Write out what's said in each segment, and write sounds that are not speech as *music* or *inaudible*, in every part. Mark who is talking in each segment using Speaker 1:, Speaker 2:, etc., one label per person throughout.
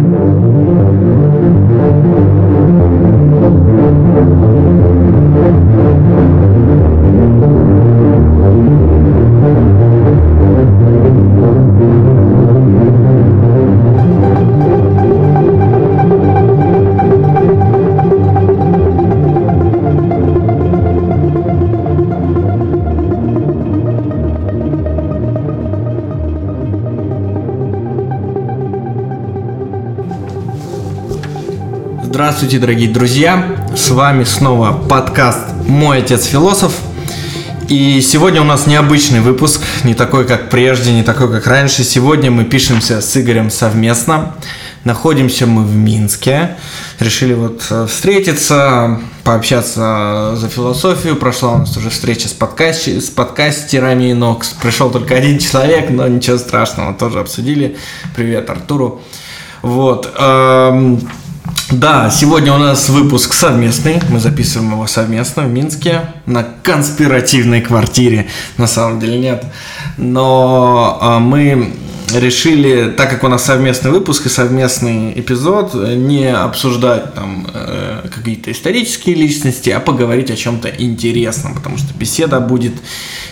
Speaker 1: Thank you. Здравствуйте, дорогие друзья! С вами снова подкаст «Мой отец философ». И сегодня у нас необычный выпуск, не такой, как прежде, не такой, как раньше. Сегодня мы пишемся с Игорем совместно. Находимся мы в Минске. Решили вот э, встретиться, пообщаться за философию. Прошла у нас уже встреча с, подкаст... с подкастерами, но пришел только один человек, но ничего страшного, тоже обсудили. Привет Артуру. Вот. Да, сегодня у нас выпуск совместный. Мы записываем его совместно в Минске на конспиративной квартире. На самом деле нет. Но а, мы решили, так как у нас совместный выпуск и совместный эпизод, не обсуждать там э, какие-то исторические личности, а поговорить о чем-то интересном, потому что беседа будет,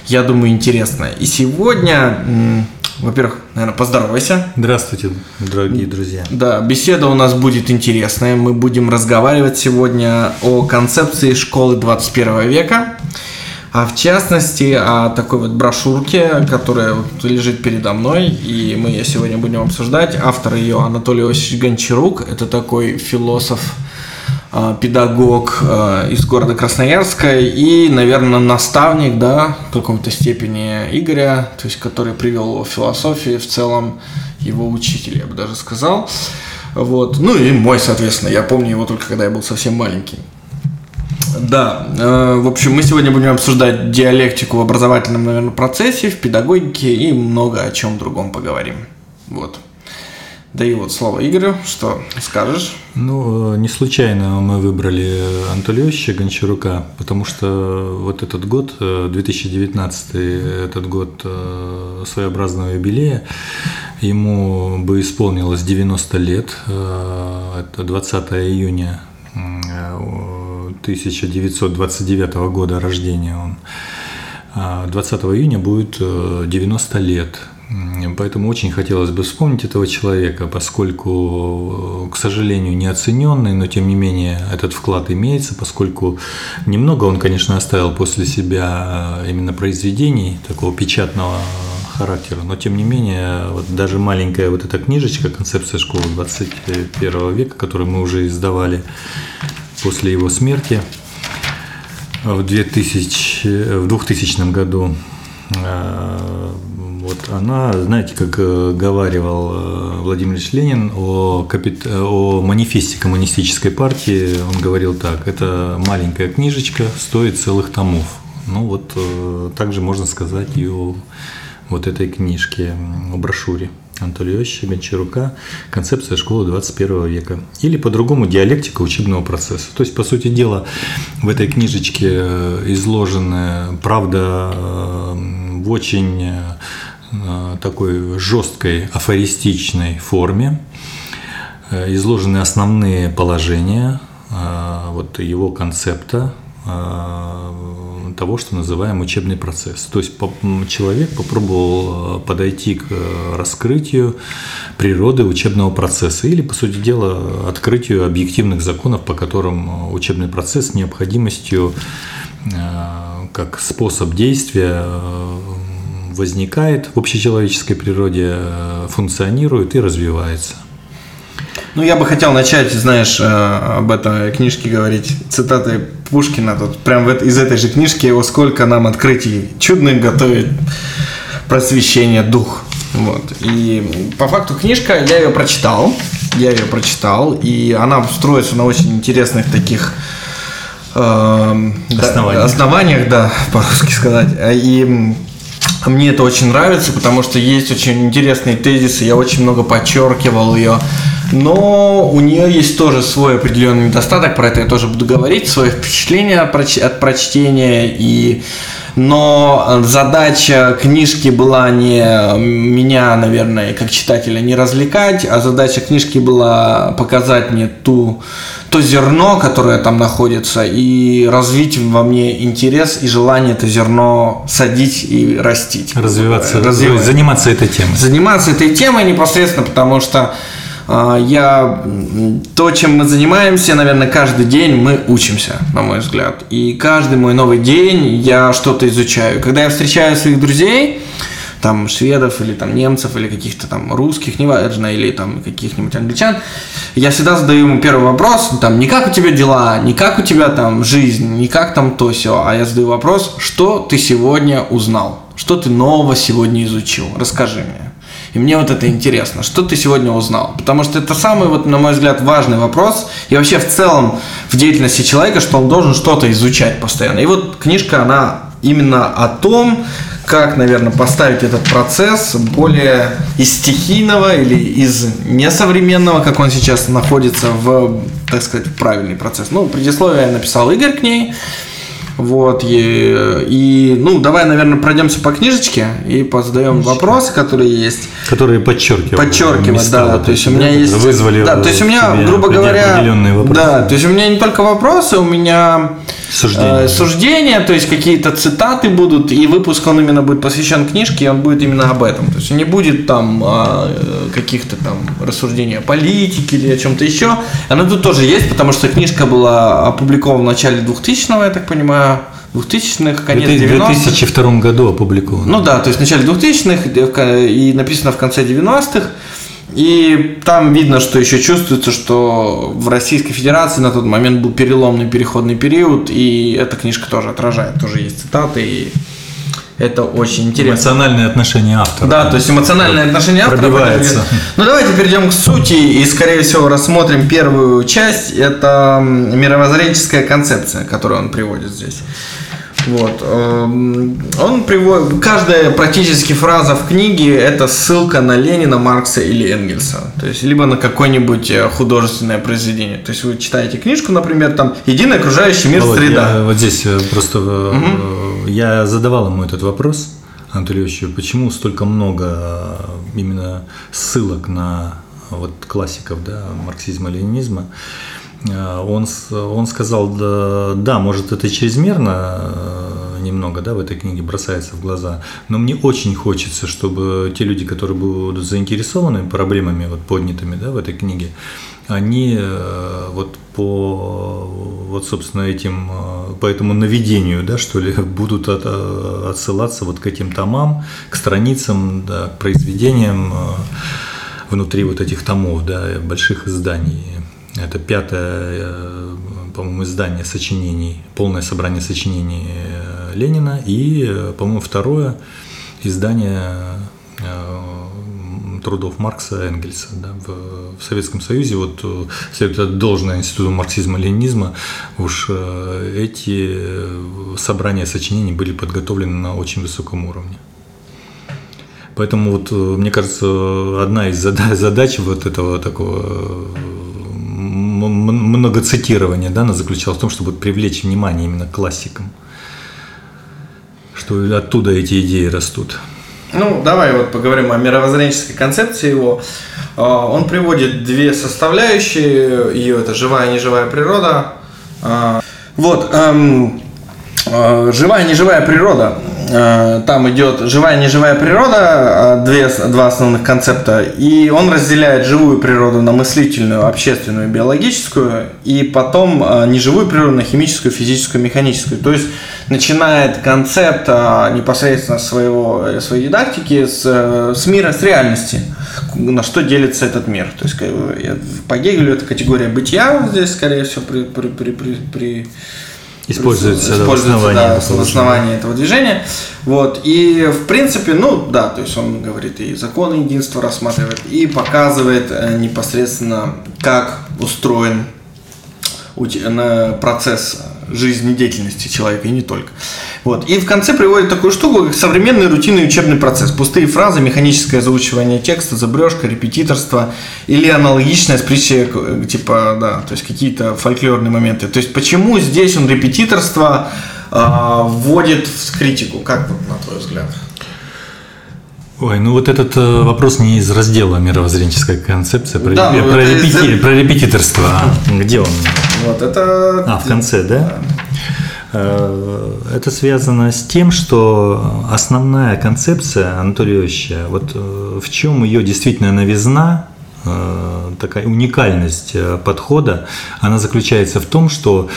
Speaker 1: я думаю, интересная. И сегодня во-первых, наверное, поздоровайся.
Speaker 2: Здравствуйте, дорогие друзья.
Speaker 1: Да, беседа у нас будет интересная. Мы будем разговаривать сегодня о концепции школы 21 века. А в частности, о такой вот брошюрке, которая вот лежит передо мной, и мы ее сегодня будем обсуждать. Автор ее Анатолий Осич Гончарук. Это такой философ, педагог а, из города Красноярска и, наверное, наставник, да, в каком-то степени Игоря, то есть, который привел его в философию, в целом его учитель, я бы даже сказал. Вот. Ну и мой, соответственно, я помню его только когда я был совсем маленький. Да, э, в общем, мы сегодня будем обсуждать диалектику в образовательном, наверное, процессе, в педагогике и много о чем другом поговорим. Вот. Да и вот слово Игорю, что скажешь?
Speaker 2: Ну, не случайно мы выбрали Анатолия Гончарука, потому что вот этот год, 2019, э, этот год э, своеобразного юбилея, ему бы исполнилось 90 лет, э, это 20 июня 1929 года рождения он. 20 а июня будет 90 лет Поэтому очень хотелось бы вспомнить этого человека, поскольку, к сожалению, неоцененный, но тем не менее этот вклад имеется, поскольку немного он, конечно, оставил после себя именно произведений такого печатного характера, но тем не менее вот даже маленькая вот эта книжечка «Концепция школы 21 века», которую мы уже издавали после его смерти в 2000, в 2000 году, э, вот она, знаете, как э, говаривал э, Владимир Ильич Ленин о, капит... о манифесте коммунистической партии, он говорил так, это маленькая книжечка, стоит целых томов. Ну вот, э, также можно сказать и о вот этой книжке, о брошюре. Анатолия Гончарука «Концепция школы 21 века». Или по-другому «Диалектика учебного процесса». То есть, по сути дела, в этой книжечке изложена правда в очень Э, такой жесткой афористичной форме э, изложены основные положения э, вот его концепта того, что называем учебный процесс. То есть человек попробовал подойти к раскрытию природы учебного процесса или, по сути дела, открытию объективных законов, по которым учебный процесс необходимостью как способ действия возникает в общечеловеческой природе, э, функционирует и развивается.
Speaker 1: Ну, я бы хотел начать, знаешь, э, об этой книжке говорить цитатой Пушкина. Тут прям из этой же книжки «О сколько нам открытий чудных готовит просвещение дух». Вот. И по факту книжка, я ее прочитал, я ее прочитал, и она строится на очень интересных таких э, основаниях. основаниях, да, по-русски сказать. И мне это очень нравится, потому что есть очень интересные тезисы, я очень много подчеркивал ее. но у нее есть тоже свой определенный недостаток, про это я тоже буду говорить, свои впечатления от прочтения и но задача книжки была не меня, наверное, как читателя не развлекать, а задача книжки была показать мне ту, то зерно, которое там находится, и развить во мне интерес и желание это зерно садить и растить.
Speaker 2: Развиваться, развивать. заниматься этой темой.
Speaker 1: Заниматься этой темой непосредственно, потому что а, я то, чем мы занимаемся, наверное, каждый день мы учимся, на мой взгляд. И каждый мой новый день я что-то изучаю. Когда я встречаю своих друзей, там шведов или там немцев или каких-то там русских, неважно, или там каких-нибудь англичан, я всегда задаю ему первый вопрос, там, не как у тебя дела, не как у тебя там жизнь, не как там то все, а я задаю вопрос, что ты сегодня узнал, что ты нового сегодня изучил, расскажи мне. И мне вот это интересно, что ты сегодня узнал? Потому что это самый, вот, на мой взгляд, важный вопрос. И вообще в целом в деятельности человека, что он должен что-то изучать постоянно. И вот книжка, она именно о том, как, наверное, поставить этот процесс более из стихийного или из несовременного, как он сейчас находится в, так сказать, правильный процесс. Ну, предисловие написал Игорь к ней. Вот, и, и, ну, давай, наверное, пройдемся по книжечке и позадаем вопросы, которые есть.
Speaker 2: Которые подчеркивают.
Speaker 1: Подчеркивают, да. Вот то есть у меня есть...
Speaker 2: Вызвали
Speaker 1: Да, то есть у меня, грубо говоря... Да, то есть у меня не только вопросы, у меня Суждения. Э, суждения, то есть какие-то цитаты будут, и выпуск он именно будет посвящен книжке, и он будет именно об этом. То есть не будет там а, каких-то там рассуждений о политике или о чем-то еще. Она тут тоже есть, потому что книжка была опубликована в начале 2000-го, я так понимаю, 2000-х, конец 90-х.
Speaker 2: В 2002 году опубликовано.
Speaker 1: Ну да, то есть в начале 2000-х и написано в конце 90-х. И там видно, что еще чувствуется, что в Российской Федерации на тот момент был переломный переходный период, и эта книжка тоже отражает, тоже есть цитаты, и это очень интересно.
Speaker 2: Эмоциональное отношение автора.
Speaker 1: Да, то есть эмоциональное отношение автора.
Speaker 2: Пробивается.
Speaker 1: Ну давайте перейдем к сути и, скорее всего, рассмотрим первую часть. Это мировоззренческая концепция, которую он приводит здесь. Вот. Эм, он приводит... Каждая практически фраза в книге – это ссылка на Ленина, Маркса или Энгельса. То есть, либо на какое-нибудь э, художественное произведение. То есть, вы читаете книжку, например, там «Единый окружающий мир
Speaker 2: вот,
Speaker 1: среда».
Speaker 2: Я, вот здесь э, просто угу. я задавал ему этот вопрос, Анатолию почему столько много именно ссылок на вот классиков да, марксизма-ленинизма. Э, он, он сказал, да, да, может это чрезмерно э, немного, да, в этой книге бросается в глаза, но мне очень хочется, чтобы те люди, которые будут заинтересованы проблемами вот поднятыми, да, в этой книге, они э, вот по вот собственно этим по этому наведению, да, что ли, *laughs* будут от, отсылаться вот к этим томам, к страницам, да, к произведениям внутри вот этих томов, да, больших изданий это пятое, э, по-моему, издание сочинений, полное собрание сочинений э, Ленина. И, э, по-моему, второе издание трудов Маркса Энгельса да, в, в Советском Союзе. Вот следует должное институту марксизма-ленинизма, уж эти собрания сочинений были подготовлены на очень высоком уровне. Поэтому вот, мне кажется, одна из задач вот этого такого многоцитирование да, заключалось в том, чтобы привлечь внимание именно к классикам. Что оттуда эти идеи растут.
Speaker 1: Ну, давай вот поговорим о мировоззренческой концепции его. А, он приводит две составляющие ее, это живая и неживая природа. А, вот, эм, живая и неживая природа Э, там идет живая неживая природа, э, две, два основных концепта, и он разделяет живую природу на мыслительную, общественную, биологическую, и потом э, неживую природу на химическую, физическую, механическую. То есть начинает концепт непосредственно своего, своей дидактики с, с мира, с реальности, на что делится этот мир. То есть по Гегелю это категория бытия здесь, скорее всего, при, при, при, при
Speaker 2: Используется,
Speaker 1: используется да, в основании этого движения. Вот. И в принципе, ну да, то есть он говорит и законы единства рассматривает, и показывает э, непосредственно, как устроен процесс жизнедеятельности человека и не только. Вот. И в конце приводит такую штуку, как современный рутинный учебный процесс. Пустые фразы, механическое заучивание текста, забрежка, репетиторство или аналогичное с притчей, типа, да, то есть какие-то фольклорные моменты. То есть почему здесь он репетиторство э, вводит в критику? Как вот, на твой взгляд?
Speaker 2: Ой, ну вот этот э, вопрос не из раздела мировоззренческая концепция про, да, реп... про, репети... это... про репетиторство. А где он?
Speaker 1: Вот это.
Speaker 2: А, в конце, да? да? Э, это связано с тем, что основная концепция Анатолия вот э, в чем ее действительно новизна, такая уникальность подхода, она заключается в том, что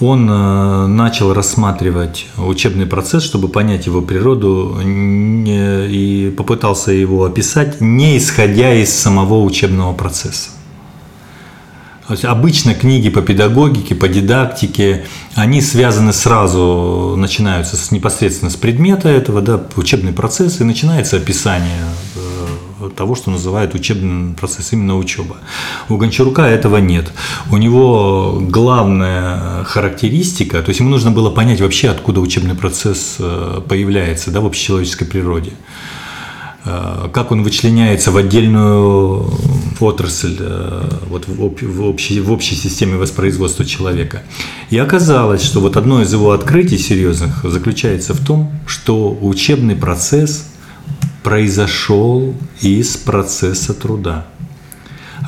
Speaker 2: он э, начал рассматривать учебный процесс, чтобы понять его природу и попытался его описать, не исходя из самого учебного процесса. Обычно книги по педагогике, по дидактике, они связаны сразу, начинаются с, непосредственно с предмета этого, да, учебный процесс, и начинается описание э, того, что называют учебным процессом, именно учеба. У Гончарука этого нет. У него главная характеристика, то есть ему нужно было понять вообще, откуда учебный процесс э, появляется да, в общечеловеческой природе как он вычленяется в отдельную отрасль э, вот в, общей, в общей системе воспроизводства человека. И оказалось, что вот одно из его открытий серьезных заключается в том, что учебный процесс произошел из процесса труда.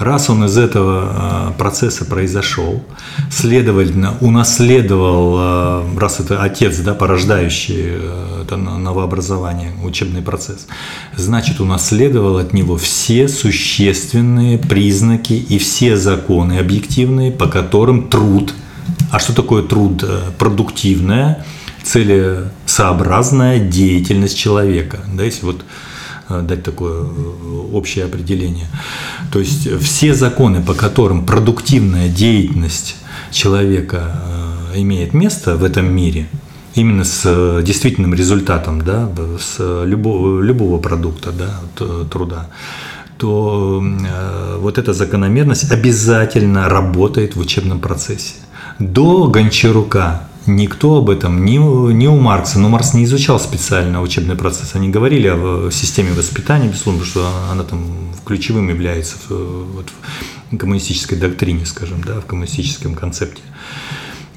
Speaker 2: Раз он из этого а, процесса произошел, следовательно, унаследовал, а, раз это отец, да, порождающий э, это новообразование, учебный процесс, значит, унаследовал от него все существенные признаки и все законы объективные, по которым труд, а что такое труд? Э, продуктивная, целесообразная деятельность человека. Да, если вот Э, дать такое э, общее определение. То есть все законы, по которым продуктивная деятельность человека э, имеет место в этом мире, именно с действительным результатом, да, с любого, любого продукта да, труда, то вот эта закономерность обязательно работает в учебном процессе. До Гончарука Никто об этом, ни, ни у Маркса, но Маркс не изучал специально учебный процесс. Они говорили о системе воспитания, безусловно, что она там ключевым является в, вот, в коммунистической доктрине, скажем, да, в коммунистическом концепте.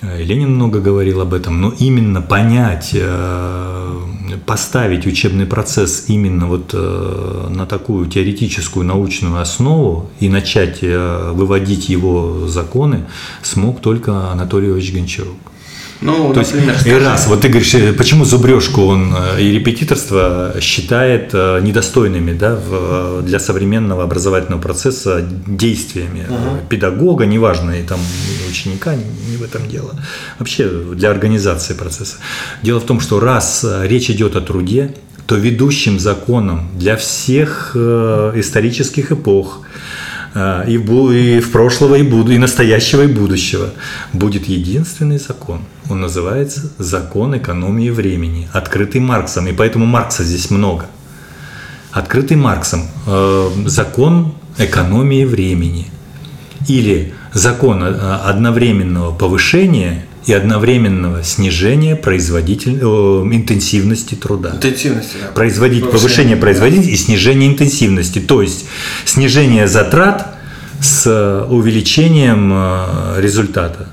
Speaker 2: Э, Ленин много говорил об этом, но именно понять, э, поставить учебный процесс именно вот э, на такую теоретическую научную основу и начать выводить его законы смог только Анатолий Ильич Гончарук. Ну, То например, есть, и раз, вот ты говоришь, э, почему зубрежку он э, и репетиторство считает э, недостойными да, в, для современного образовательного процесса действиями угу. педагога, неважно, и там ученика, не в этом дело. Вообще для организации процесса. Дело в том, что раз речь идет о труде, то ведущим законом для всех исторических эпох, и в, и в прошлого, и, буду, и настоящего, и будущего будет единственный закон – он называется «Закон экономии времени», открытый Марксом, и поэтому Маркса здесь много. Открытый Марксом э, «Закон экономии времени» или «Закон э, одновременного повышения и одновременного снижения производитель... Э, интенсивности труда.
Speaker 1: Интенсивности,
Speaker 2: да. Производить, повышение производительности и снижение интенсивности. То есть снижение затрат с увеличением э, результата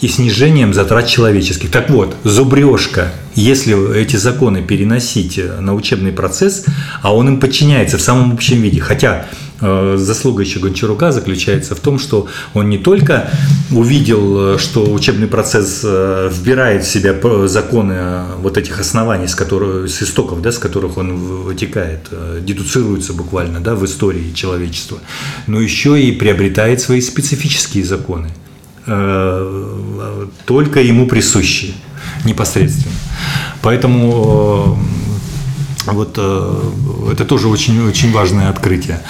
Speaker 2: и снижением затрат человеческих. Так вот, зубрежка, если эти законы переносить на учебный процесс, а он им подчиняется в самом общем виде, хотя э, заслуга еще Гончарука заключается в том, что он не только увидел, что учебный процесс э, вбирает в себя законы вот этих оснований, с, которых, с истоков, да, с которых он вытекает, э, дедуцируется буквально да, в истории человечества, но еще и приобретает свои специфические законы. Э, только ему присущие непосредственно. Поэтому э, вот э, это тоже очень, очень важное открытие.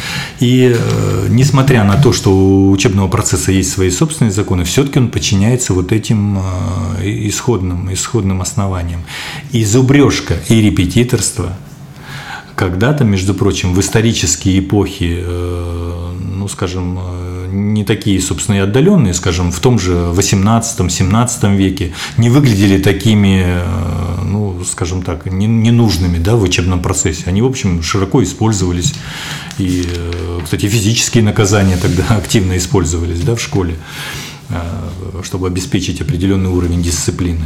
Speaker 2: И несмотря на то, что у учебного процесса есть свои собственные законы, все-таки он подчиняется вот этим исходным, исходным основаниям. И зубрежка, и репетиторство когда-то, между прочим, в исторические эпохи, ну, скажем, не такие, собственно, и отдаленные, скажем, в том же 18-17 веке, не выглядели такими, э, ну, скажем так, ненужными да, в учебном процессе. Они, в общем, широко использовались. И, э, кстати, физические наказания тогда *laughs* активно использовались да, в школе, чтобы обеспечить определенный уровень дисциплины.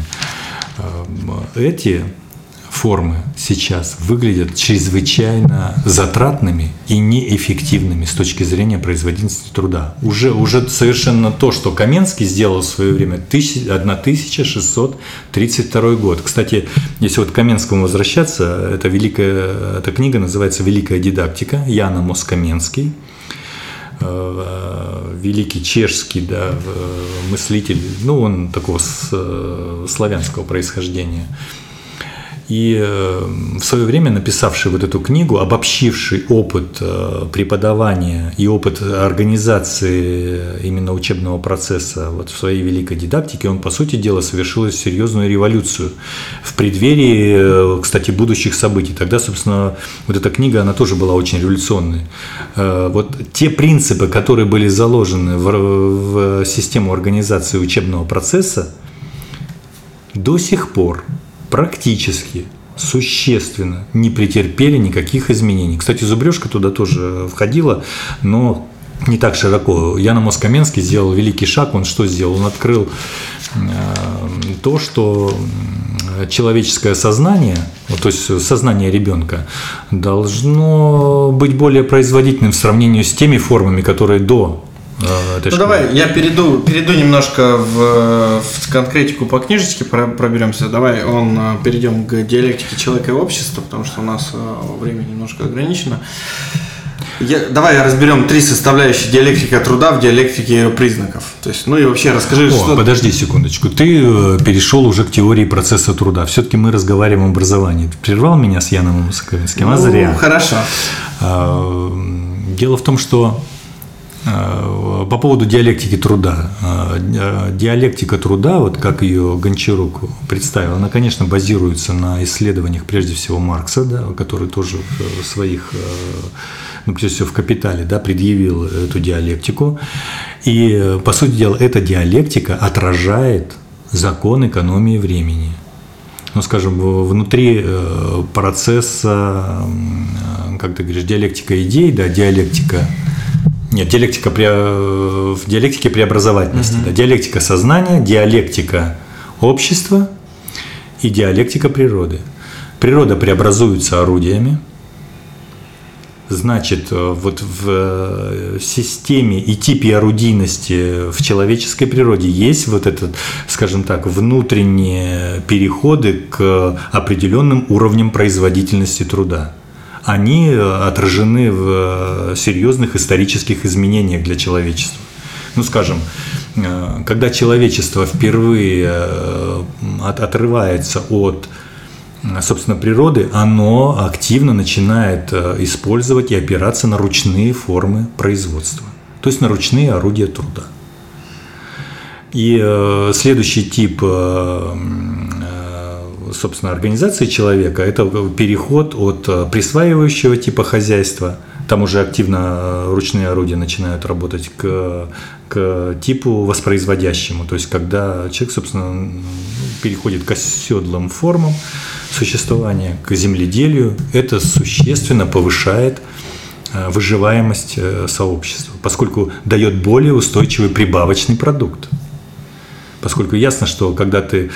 Speaker 2: Эти формы сейчас выглядят чрезвычайно затратными и неэффективными с точки зрения производительности труда. Уже, уже совершенно то, что Каменский сделал в свое время, 1632 год. Кстати, если вот к Каменскому возвращаться, эта, великая, эта книга называется «Великая дидактика» Яна Москаменский э, великий чешский да, мыслитель, ну, он такого э, славянского происхождения – и э, в свое время написавший вот эту книгу, обобщивший опыт э, преподавания и опыт организации именно учебного процесса вот в своей великой дидактике, он, по сути дела, совершил серьезную революцию в преддверии, э, кстати, будущих событий. Тогда, собственно, вот эта книга, она тоже была очень революционной. Вот те принципы, которые были заложены в, в систему организации учебного процесса, до сих пор практически существенно не претерпели никаких изменений. Кстати, зубрежка туда тоже входила, но не так широко. Яна Москаменский сделал великий шаг. Он что сделал? Он открыл э, то, что человеческое сознание, то есть сознание ребенка, должно быть более производительным в сравнении с теми формами, которые до
Speaker 1: ну давай, я перейду, перейду немножко в, в конкретику по книжечке, про, проберемся. Давай он, а, перейдем к диалектике человека и общества, потому что у нас а, время немножко ограничено. Я, давай разберем три составляющие диалектики труда в диалектике ее признаков. То есть, ну и вообще расскажи, О,
Speaker 2: что... Подожди секундочку. Ты э, перешел уже к теории процесса труда. Все-таки мы разговариваем об образовании. Ты прервал меня с Яном Мусаковинским, ну, а зря.
Speaker 1: Хорошо.
Speaker 2: Дело в том, что по поводу диалектики труда. Э, диалектика труда, вот как ее Гончарук представил, она, конечно, базируется на исследованиях прежде всего Маркса, да, который тоже в своих, э, ну, прежде всего в «Капитале», да, предъявил эту диалектику. И, по сути дела, эта диалектика отражает закон экономии времени. Ну, скажем, внутри процесса, как ты говоришь, диалектика идей, да, диалектика нет, диалектика при, в диалектике преобразовательности. Угу. Да, диалектика сознания, диалектика общества и диалектика природы. Природа преобразуется орудиями. Значит, э, вот в э, системе и типе орудийности в человеческой природе есть вот этот, скажем так, внутренние переходы к определенным уровням производительности труда они э, отражены в э, серьезных исторических изменениях для человечества. Ну, скажем, э, когда человечество впервые отрывается от собственно, природы, оно активно начинает использовать и опираться на ручные формы производства, то есть на ручные орудия труда. И следующий тип собственно, организации человека – это переход от э, присваивающего типа хозяйства, там уже активно э, ручные орудия начинают работать к, к типу воспроизводящему, то есть когда человек, собственно, переходит к оседлым формам существования, к земледелию, это существенно повышает э, выживаемость сообщества, поскольку дает более устойчивый прибавочный продукт. Поскольку ясно, что когда ты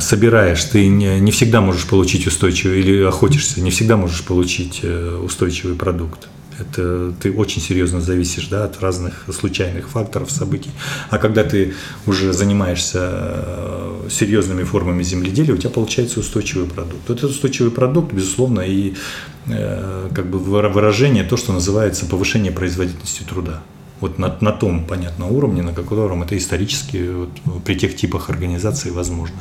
Speaker 2: собираешь, ты не, не всегда можешь получить устойчивый, или охотишься, не всегда можешь получить э, устойчивый продукт. Это ты очень серьезно зависишь да, от разных случайных факторов, событий. А когда ты уже занимаешься э, серьезными формами земледелия, у тебя получается устойчивый продукт. Этот устойчивый продукт, безусловно, и э, как бы выражение то, что называется повышение производительности труда вот на, на том, понятно, уровне, на котором это исторически вот, при тех типах организации возможно.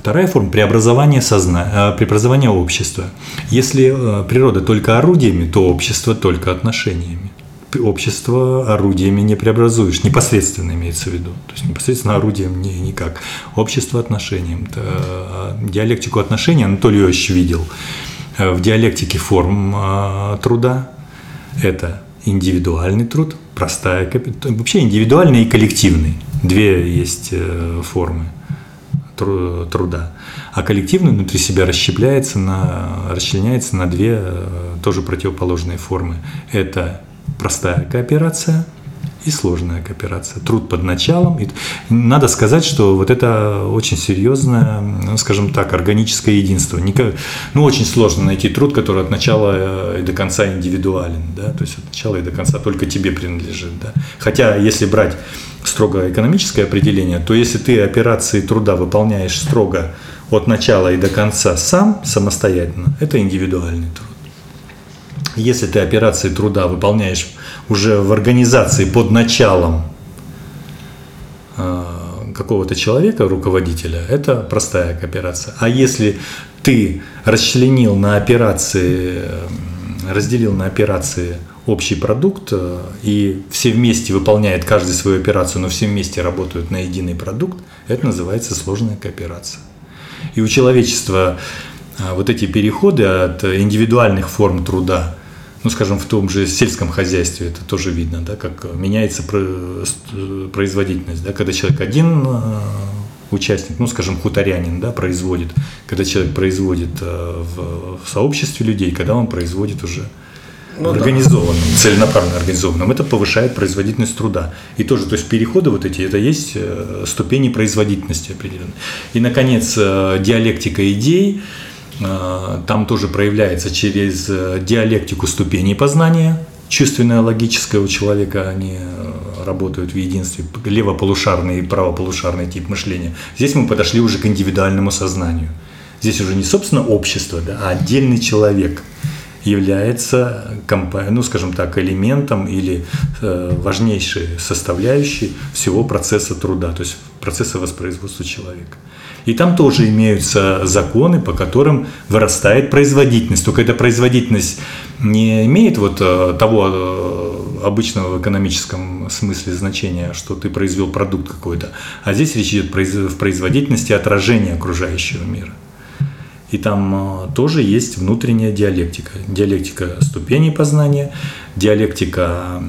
Speaker 2: Вторая форма – преобразование, созна... Э, преобразование общества. Если э, природа только орудиями, то общество только отношениями. Общество орудиями не преобразуешь, непосредственно имеется в виду. То есть непосредственно орудием не, никак. Общество отношением. Э, диалектику отношений Анатолий Иосифович видел в диалектике форм труда. Это индивидуальный труд, простая капитал, вообще индивидуальный и коллективный. Две есть э, формы труда. А коллективный внутри себя расщепляется на, расчленяется на две э, тоже противоположные формы. Это простая кооперация – и сложная кооперация. Труд под началом. И надо сказать, что вот это очень серьезное, ну, скажем так, органическое единство. Ну, очень сложно найти труд, который от начала и до конца индивидуален. Да? То есть от начала и до конца только тебе принадлежит. Да? Хотя, если брать строго экономическое определение, то если ты операции труда выполняешь строго от начала и до конца сам, самостоятельно, это индивидуальный труд. Если ты операции труда выполняешь уже в организации под началом а, какого-то человека, руководителя, это простая кооперация. А если ты расчленил на операции, разделил на операции общий продукт, э, и все вместе выполняют каждый свою операцию, но все вместе работают на единый продукт, это называется сложная кооперация. И у человечества вот эти переходы от индивидуальных форм труда ну, скажем, в том же сельском хозяйстве это тоже видно, да, как меняется производительность, да, когда человек один э, участник, ну, скажем, хуторянин, да, производит, когда человек производит э, в, сообществе людей, когда он производит уже ну, организованным, да. целенаправленно организованным, это повышает производительность труда. И тоже, то есть переходы вот эти, это есть э, ступени производительности определенные. И, наконец, диалектика идей – там тоже проявляется через э, диалектику ступеней познания, чувственное, логическое у человека, они э, работают в единстве, левополушарный и правополушарный тип мышления. Здесь мы подошли уже к индивидуальному сознанию. Здесь уже не, собственно, общество, да, а отдельный человек является, ну, скажем так, элементом или важнейшей составляющей всего процесса труда, то есть процесса воспроизводства человека. И там тоже имеются законы, по которым вырастает производительность. Только эта производительность не имеет вот э, того э, обычного в экономическом смысле значения, что ты произвел продукт какой-то. А здесь речь идет в производительности отражения окружающего мира. И там э, тоже есть внутренняя диалектика. Диалектика ступеней познания, диалектика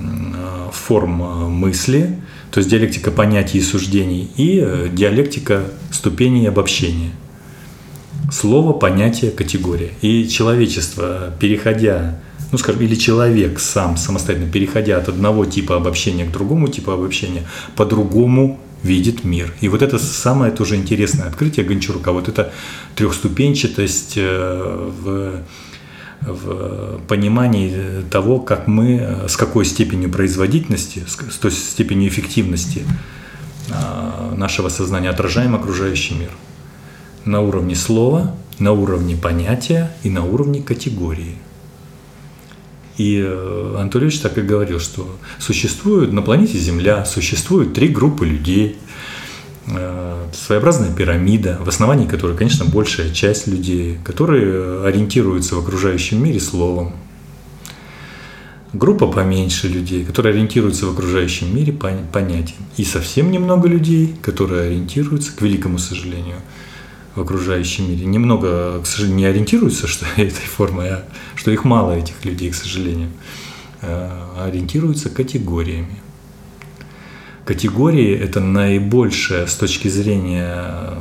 Speaker 2: форм мысли – то есть диалектика понятий и суждений, и э, диалектика ступеней обобщения. Слово, понятие, категория. И человечество, переходя, ну скажем, или человек сам самостоятельно, переходя от одного типа обобщения к другому типу обобщения, по-другому видит мир. И вот это самое тоже интересное открытие Гончарука, вот эта трехступенчатость э, в в понимании того, как мы, с какой степенью производительности, с той степенью эффективности а, нашего сознания отражаем окружающий мир. На уровне слова, на уровне понятия и на уровне категории. И э, Анатольевич так и говорил, что существует на планете Земля, существуют три группы людей – Э, своеобразная пирамида, в основании которой, конечно, большая часть людей, которые ориентируются в окружающем мире словом. Группа поменьше людей, которые ориентируются в окружающем мире понятием. И совсем немного людей, которые ориентируются, к великому сожалению, в окружающем мире. Немного, к сожалению, не ориентируются что *laughs* этой формой, а что их мало, этих людей, к сожалению, а ориентируются категориями категории это наибольшая с точки зрения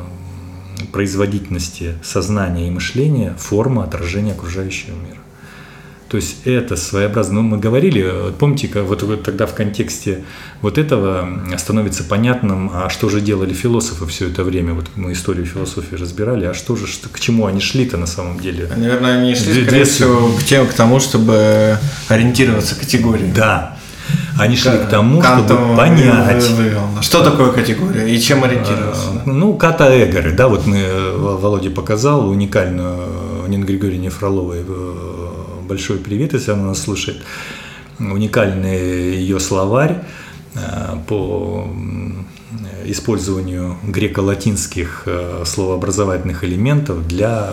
Speaker 2: производительности сознания и мышления форма отражения окружающего мира. То есть это своеобразно, ну мы говорили, помните, вот, вот тогда в контексте вот этого становится понятным, а что же делали философы все это время, вот мы историю философии разбирали, а что же, что, к чему они шли-то на самом деле?
Speaker 1: Наверное, они шли, скорее всего, к, тем, к тому, чтобы ориентироваться категории.
Speaker 2: Да, они шли к тому, чтобы понять.
Speaker 1: Что такое категория и чем ориентироваться?
Speaker 2: А, ну, ката эгоры, да, вот мы, э, Володя показал уникальную Нина Григорьевне Фроловой э, большой привет, если она нас слушает. Уникальный ее словарь, по использованию греко-латинских словообразовательных элементов для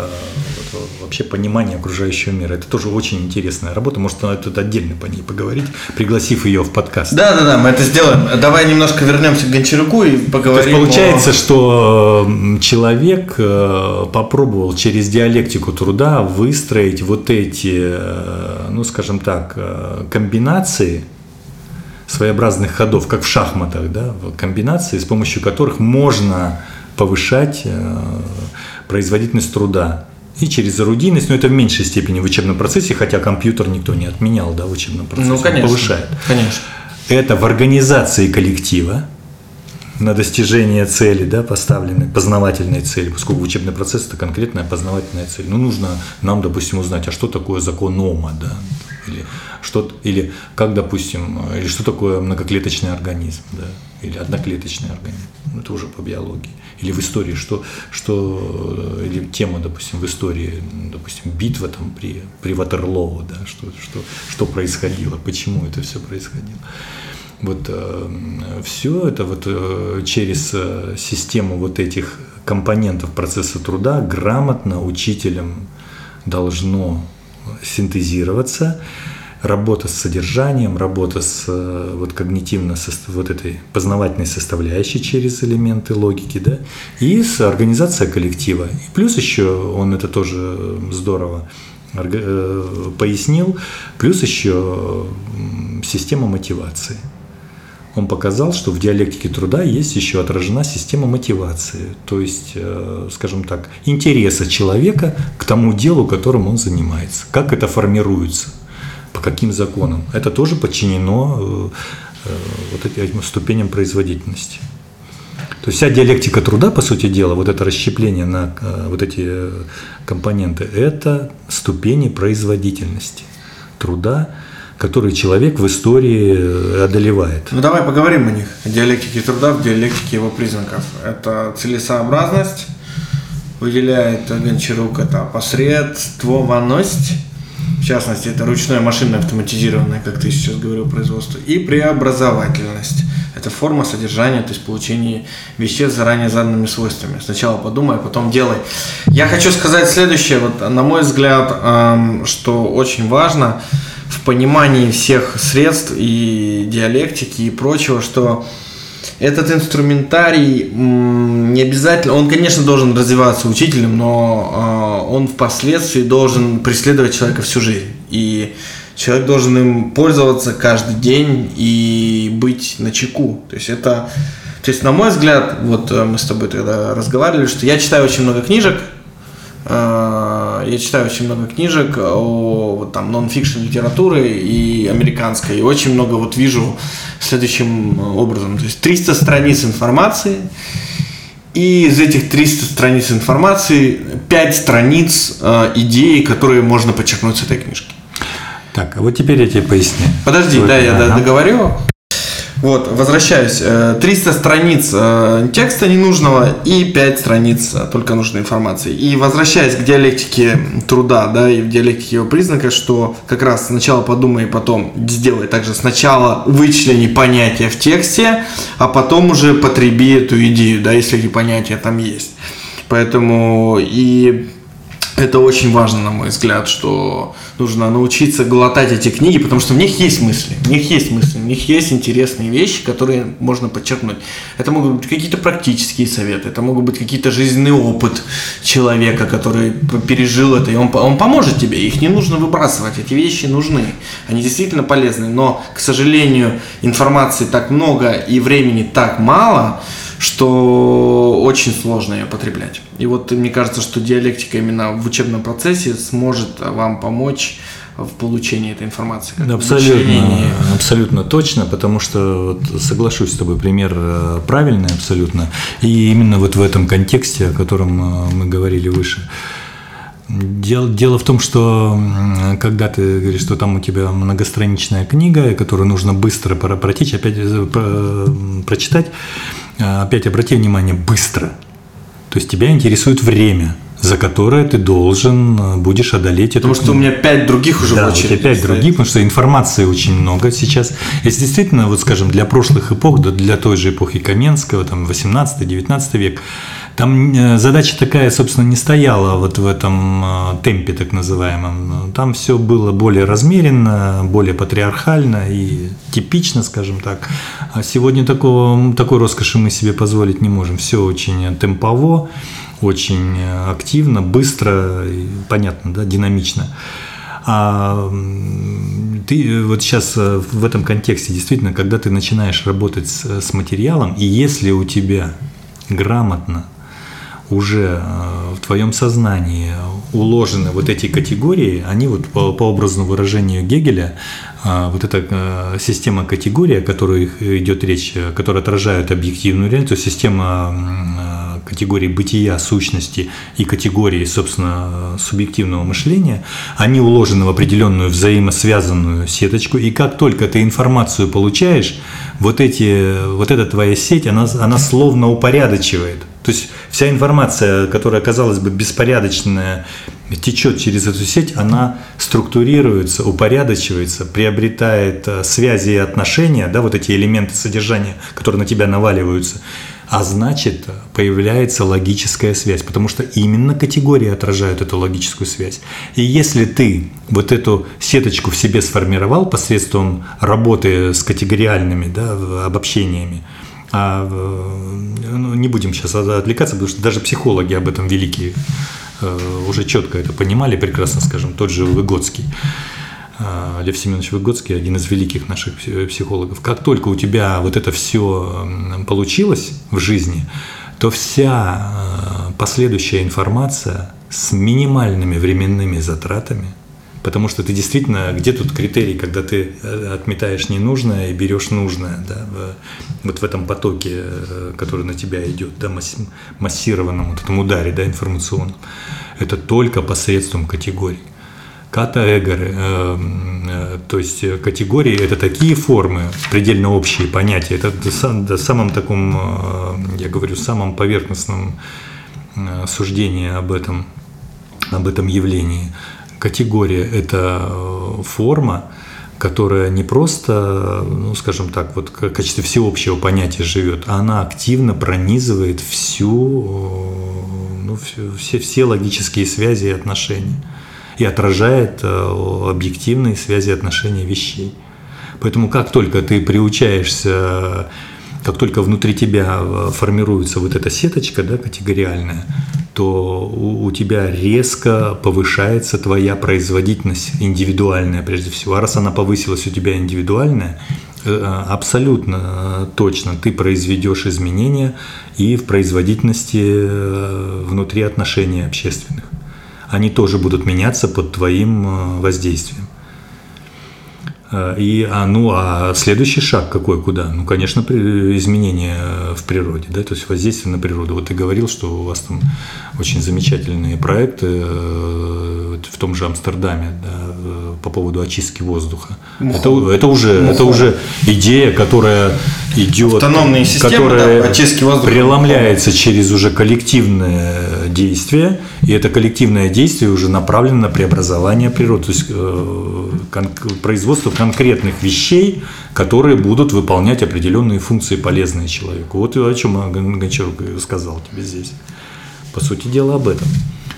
Speaker 2: вообще понимания окружающего мира. Это тоже очень интересная работа. Может, она тут отдельно по ней поговорить, пригласив ее в подкаст.
Speaker 1: Да, да, да, мы это сделаем. Давай немножко вернемся к Гончаруку и поговорим. То
Speaker 2: есть получается, о... что человек попробовал через диалектику труда выстроить вот эти, ну, скажем так, комбинации своеобразных ходов, как в шахматах, да, комбинации, с помощью которых можно повышать э, производительность труда. И через орудийность, но это в меньшей степени в учебном процессе, хотя компьютер никто не отменял да, в учебном процессе,
Speaker 1: ну, конечно,
Speaker 2: он повышает.
Speaker 1: Конечно.
Speaker 2: Это в организации коллектива, на достижение цели, да, поставленной, познавательной цели, поскольку учебный процесс – это конкретная познавательная цель. Ну, нужно нам, допустим, узнать, а что такое закон Ома, да, или, что, или как, допустим, или что такое многоклеточный организм, да, или одноклеточный организм, ну, это уже по биологии. Или в истории, что, что или тема, допустим, в истории, допустим, битва там при, при Ватерлоу, да, что, что, что происходило, почему это все происходило. Вот э, все это вот э, через э, систему вот этих компонентов процесса труда грамотно учителем должно синтезироваться, работа с содержанием, работа с э, вот когнитивно вот этой познавательной составляющей через элементы логики, да, и с организацией коллектива. И плюс еще он это тоже здорово э, пояснил, плюс еще система мотивации. Он показал, что в диалектике труда есть еще отражена система мотивации, то есть, э, скажем так, интереса человека к тому делу, которым он занимается, как это формируется – по каким законам. Это тоже подчинено э, э, вот этим ступеням производительности. То есть вся диалектика труда, по сути дела, вот это расщепление на вот эти компоненты, это ступени производительности труда, которые человек в истории одолевает.
Speaker 1: Ну давай поговорим о них. О диалектике труда, в диалектике его признаков. Это целесообразность, выделяет Гончарук, это посредствованность, в частности, это ручное машинное автоматизированное, как ты сейчас говорил, производство, и преобразовательность. Это форма содержания, то есть получение веществ заранее заданными свойствами. Сначала подумай, а потом делай. Я хочу сказать следующее. Вот, на мой взгляд, эм, что очень важно в понимании всех средств и диалектики и прочего, что этот инструментарий не обязательно, он, конечно, должен развиваться учителем, но э, он впоследствии должен преследовать человека всю жизнь. И человек должен им пользоваться каждый день и быть на чеку. То есть это, то есть на мой взгляд, вот э, мы с тобой тогда разговаривали, что я читаю очень много книжек, э, я читаю очень много книжек о вот, там нон-фикшн литературы и американской, и очень много вот вижу следующим образом. То есть 300 страниц информации, и из этих 300 страниц информации 5 страниц э, идей, которые можно подчеркнуть с этой книжки.
Speaker 2: Так, а вот теперь я тебе поясню.
Speaker 1: Подожди, да, я ага. договорю. Вот, возвращаюсь. 300 э, страниц э, текста ненужного и 5 страниц э, только нужной информации. И возвращаясь к диалектике труда, да, и в диалектике его признака, что как раз сначала подумай, потом сделай также сначала вычлени понятия в тексте, а потом уже потреби эту идею, да, если эти понятия там есть. Поэтому и это очень важно, на мой взгляд, что нужно научиться глотать эти книги, потому что в них есть мысли, в них есть мысли, в них есть интересные вещи, которые можно подчеркнуть. Это могут быть какие-то практические советы, это могут быть какие-то жизненный опыт человека, который пережил это, и он, он поможет тебе, их не нужно выбрасывать, эти вещи нужны, они действительно полезны, но, к сожалению, информации так много и времени так мало, что очень сложно ее потреблять. И вот мне кажется, что диалектика именно в учебном процессе сможет вам помочь в получении этой информации.
Speaker 2: Абсолютно, абсолютно точно, потому что вот, соглашусь с тобой, пример э, правильный абсолютно. И именно вот в этом контексте, о котором э, мы говорили выше. Дело, дело в том, что когда ты говоришь, что там у тебя многостраничная книга, которую нужно быстро протечь, опять э, прочитать, опять обрати внимание, быстро. То есть тебя интересует время. За которое ты должен э, будешь одолеть
Speaker 1: Потому
Speaker 2: эту
Speaker 1: что у меня пять других уже
Speaker 2: да,
Speaker 1: в очереди
Speaker 2: у тебя пять
Speaker 1: стоит.
Speaker 2: других, потому что информации очень много сейчас. Если действительно, вот скажем, для прошлых эпох, для той же эпохи Каменского, там 18-19 век, там э, задача такая, собственно, не стояла вот в этом э, темпе так называемом. Там все было более размеренно, более патриархально и типично, скажем так. А сегодня такого, такой роскоши мы себе позволить не можем. Все очень темпово, очень э, активно, быстро, понятно, да, динамично. А ты э, вот сейчас э, в этом контексте действительно, когда ты начинаешь работать с, с материалом, и если у тебя грамотно уже в твоем сознании уложены вот эти категории, они вот по, по образному выражению Гегеля, вот эта система категорий, о которой идет речь, которая отражает объективную реальность, система м, категорий бытия, сущности и категории, собственно, субъективного мышления, они уложены в определенную взаимосвязанную сеточку, и как только ты информацию получаешь, вот, эти, вот эта твоя сеть, она, она словно упорядочивает. То есть вся информация, которая, казалось бы, беспорядочная, течет через эту сеть, она структурируется, упорядочивается, приобретает э, связи и отношения, да, вот эти элементы содержания, которые на тебя наваливаются. А значит, появляется логическая связь, потому что именно категории отражают эту логическую связь. И если ты вот эту сеточку в себе сформировал посредством работы с категориальными да, обобщениями, а, ну, не будем сейчас отвлекаться, потому что даже психологи об этом великие э, уже четко это понимали прекрасно, скажем, тот же Выгодский. А, Лев Семенович Выгодский, один из великих наших пси- психологов. Как только у тебя вот это все получилось в жизни, то вся э, последующая информация с минимальными временными затратами, потому что ты действительно, где тут критерий, когда ты э, отметаешь ненужное и берешь нужное, да, вот в этом потоке, э, который на тебя идет, да, масс- массированном вот этом ударе, да, информационном, это только посредством категорий. Ката-эгоры, э, э, то есть э, категории – это такие формы, предельно общие понятия, это до сам- до самом таком, э, я говорю, самом поверхностном суждении об этом, об этом явлении. Категория – это форма, которая не просто, ну, скажем так, вот в качестве всеобщего понятия живет, а она активно пронизывает всю, ну, все, все логические связи и отношения и отражает э, объективные связи отношения вещей. Поэтому как только ты приучаешься, как только внутри тебя э, формируется вот эта сеточка да, категориальная, то у, у тебя резко повышается твоя производительность индивидуальная прежде всего. А раз она повысилась у тебя индивидуальная, э, абсолютно точно ты произведешь изменения и в производительности внутри отношений общественных они тоже будут меняться под твоим э, воздействием. Э, И, а, ну, а следующий шаг какой, куда? Ну, конечно, при- изменения в природе, да, то есть воздействие на природу. Вот ты говорил, что у вас там очень замечательные проекты э, в том же Амстердаме, да, э, по поводу очистки воздуха. Это, это уже, это уже идея, которая идет,
Speaker 1: Автономные системы,
Speaker 2: которая
Speaker 1: да, очистки воздуха.
Speaker 2: преломляется через уже коллективное действие, и это коллективное действие уже направлено на преобразование природы, то есть производство конкретных вещей, которые будут выполнять определенные функции, полезные человеку. Вот о чем Гон- Гончарук сказал тебе здесь. По сути дела об этом.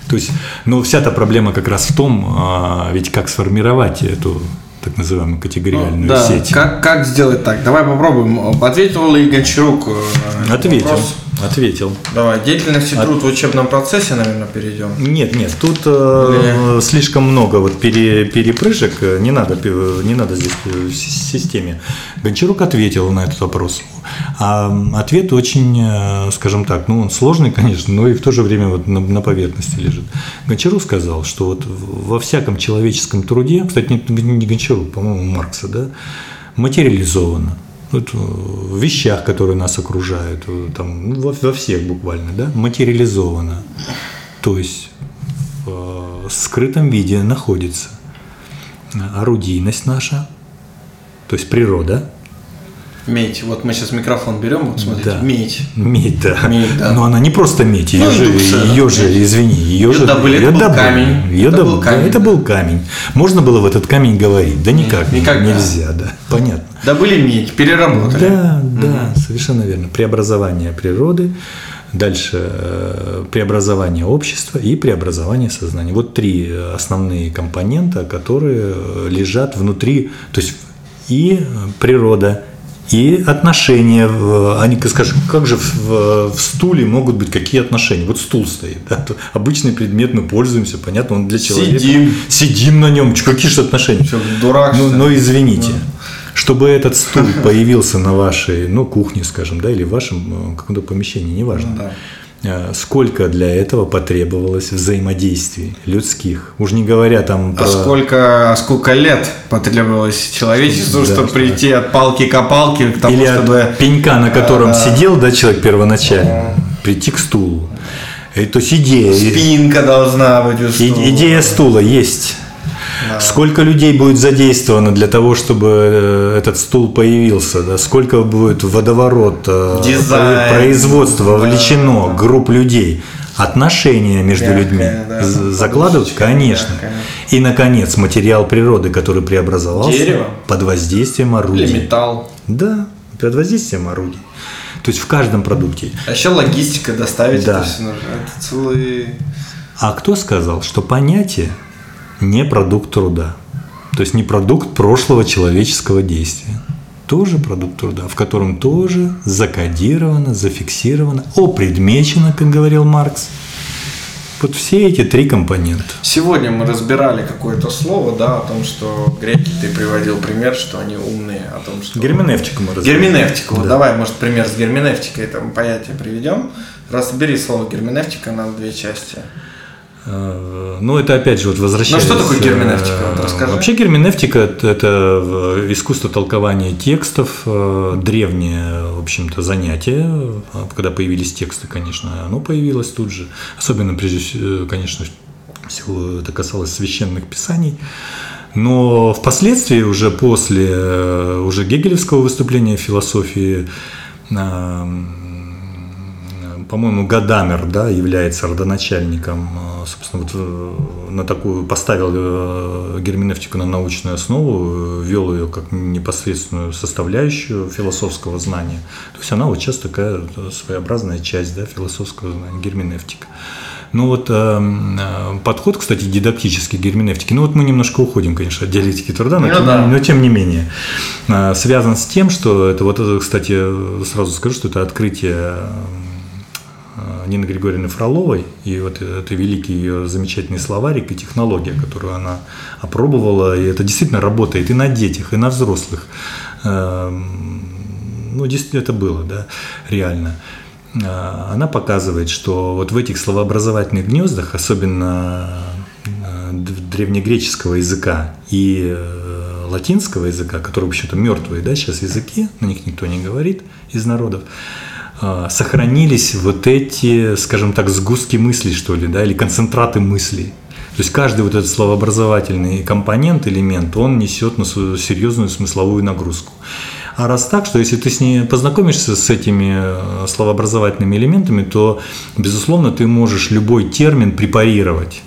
Speaker 2: То есть, но вся эта проблема как раз в том, а, ведь как сформировать эту так называемую категориальную
Speaker 1: да,
Speaker 2: сеть.
Speaker 1: Как, как сделать так? Давай попробуем. Ответил ли Гончарук э,
Speaker 2: Ответил.
Speaker 1: вопрос?
Speaker 2: Ответил.
Speaker 1: Давай, деятельность и труд в учебном процессе, наверное, перейдем.
Speaker 2: Нет, нет, тут э, слишком много вот пере- перепрыжек, э, не надо, пе- не надо здесь э, в си- системе. Гончарук ответил на этот вопрос. А ответ очень, э, скажем так, ну он сложный, *laughs* конечно, но и в то же время вот на, на поверхности лежит. Гончарук сказал, что вот во всяком человеческом труде, кстати, не, не Гончарук, по-моему, Маркса, да, материализовано. Вот, э, в вещах, которые нас окружают, э, там, ну, во, во всех буквально, да, материализовано. То есть в э, скрытом виде находится орудийность наша, то есть природа,
Speaker 1: Медь. Вот мы сейчас микрофон берем, вот смотрите,
Speaker 2: Да.
Speaker 1: медь.
Speaker 2: Медь, да.
Speaker 1: Медь, да.
Speaker 2: Но она не просто медь, ее
Speaker 1: Ну,
Speaker 2: же,
Speaker 1: индукция,
Speaker 2: ее же, извини, ее,
Speaker 1: Её
Speaker 2: же
Speaker 1: добыли, это
Speaker 2: её
Speaker 1: был
Speaker 2: добыли.
Speaker 1: камень.
Speaker 2: Её
Speaker 1: Это
Speaker 2: доб-
Speaker 1: был
Speaker 2: да,
Speaker 1: камень,
Speaker 2: это
Speaker 1: да.
Speaker 2: был камень. Можно было в этот камень говорить? Да никак,
Speaker 1: никогда.
Speaker 2: нельзя, да. Понятно.
Speaker 1: Добыли медь, переработали.
Speaker 2: Да, да, совершенно верно. Преобразование природы, дальше э, преобразование общества и преобразование сознания. Вот три э, основные компонента, которые э, лежат внутри, то есть и природа, и отношения. Они, скажем, как же в, в стуле могут быть какие отношения? Вот стул стоит, да, обычный предмет, мы пользуемся, понятно, он для человека.
Speaker 1: Сидим.
Speaker 2: Сидим на нем, какие же отношения?
Speaker 1: Чё, дурак,
Speaker 2: Ну, но извините, чтобы этот стул появился на вашей, ну, кухне, скажем, да, или в вашем э, каком-то помещении, неважно.
Speaker 1: Ну да.
Speaker 2: Э, Сколько для этого потребовалось взаимодействий людских? Уж не говоря там
Speaker 1: А сколько, а сколько лет потребовалось человечеству,
Speaker 2: Да,
Speaker 1: чтобы
Speaker 2: что-
Speaker 1: прийти от палки к палке к тому,
Speaker 2: или
Speaker 1: чтобы...
Speaker 2: от пенька, на котором
Speaker 1: А,
Speaker 2: сидел, да, человек первоначально, прийти к стулу. И, то есть идея,
Speaker 1: Спинка должна быть у стула.
Speaker 2: идея стула есть. Сколько людей будет задействовано для того, чтобы э, этот стул появился? Да? Сколько будет водоворот э,
Speaker 1: Дизайн.
Speaker 2: про- производства
Speaker 1: Да.
Speaker 2: вовлечено групп людей? Отношения между
Speaker 1: Мягкое,
Speaker 2: людьми
Speaker 1: да,
Speaker 2: закладывать, конечно.
Speaker 1: мягкая.
Speaker 2: И, наконец, материал природы, который преобразовался
Speaker 1: Дерево.
Speaker 2: под воздействием
Speaker 1: Или
Speaker 2: орудий.
Speaker 1: металл.
Speaker 2: Да, под воздействием орудий. То есть в каждом продукте.
Speaker 1: А еще логистика доставить
Speaker 2: Да.
Speaker 1: это все нужно. Это целый...
Speaker 2: А кто сказал, что понятие не продукт труда? То есть не продукт прошлого человеческого действия. Тоже продукт труда, в котором тоже закодировано, зафиксировано, опредмечено, как говорил Маркс. Вот все эти три компонента.
Speaker 1: Сегодня мы разбирали какое-то слово, да, о том, что греки, ты приводил пример, что они умные, о том, что...
Speaker 2: Герменевтику мы разбираем.
Speaker 1: Герменевтику. Вот
Speaker 2: Да.
Speaker 1: давай, может, пример с герменевтикой, там понятие приведем. Разбери слово герменевтика на две части.
Speaker 2: Э, Ну, это опять же вот возвращаясь...
Speaker 1: Ну, что такое
Speaker 2: э,
Speaker 1: герменевтика? Вот расскажи.
Speaker 2: Вообще герменевтика – это искусство толкования текстов, э, древнее, в общем-то, занятие. А Когда появились тексты, конечно, оно появилось тут же. Особенно, прежде всего, конечно, всего это касалось священных писаний. Но впоследствии, уже после уже гегелевского выступления философии, по-моему, Гадамер, да, является родоначальником, э, собственно, вот э, на такую поставил э, герменевтику на научную основу, ввел ее как непосредственную составляющую философского знания. То есть она вот сейчас такая своеобразная часть да, философского знания, герменевтика. Ну вот э, подход, кстати, дидактический герменевтики, ну вот мы немножко уходим, конечно, от диалектики труда, но,
Speaker 1: Ну
Speaker 2: тем,
Speaker 1: да.
Speaker 2: но тем не менее, э, связан с тем, что это вот, кстати, сразу скажу, что это открытие Нины Григорьевны Фроловой, и вот это великий ее замечательный словарик и технология, которую она опробовала, и это действительно работает и на детях, и на взрослых. Эм, Ну, действительно, это было, да, реально. Э, Она показывает, что вот в этих словообразовательных гнездах, особенно э, древнегреческого языка и э, латинского языка, которые, в общем-то, мертвые, да, сейчас языки, на них никто не говорит из народов, сохранились вот эти, скажем так, сгустки мыслей, что ли, да, или концентраты мыслей. То есть каждый вот этот словообразовательный компонент, элемент, он несет на свою серьезную смысловую нагрузку. А раз так, что если ты с ней познакомишься с этими э, словообразовательными элементами, то, безусловно, ты можешь любой термин препарировать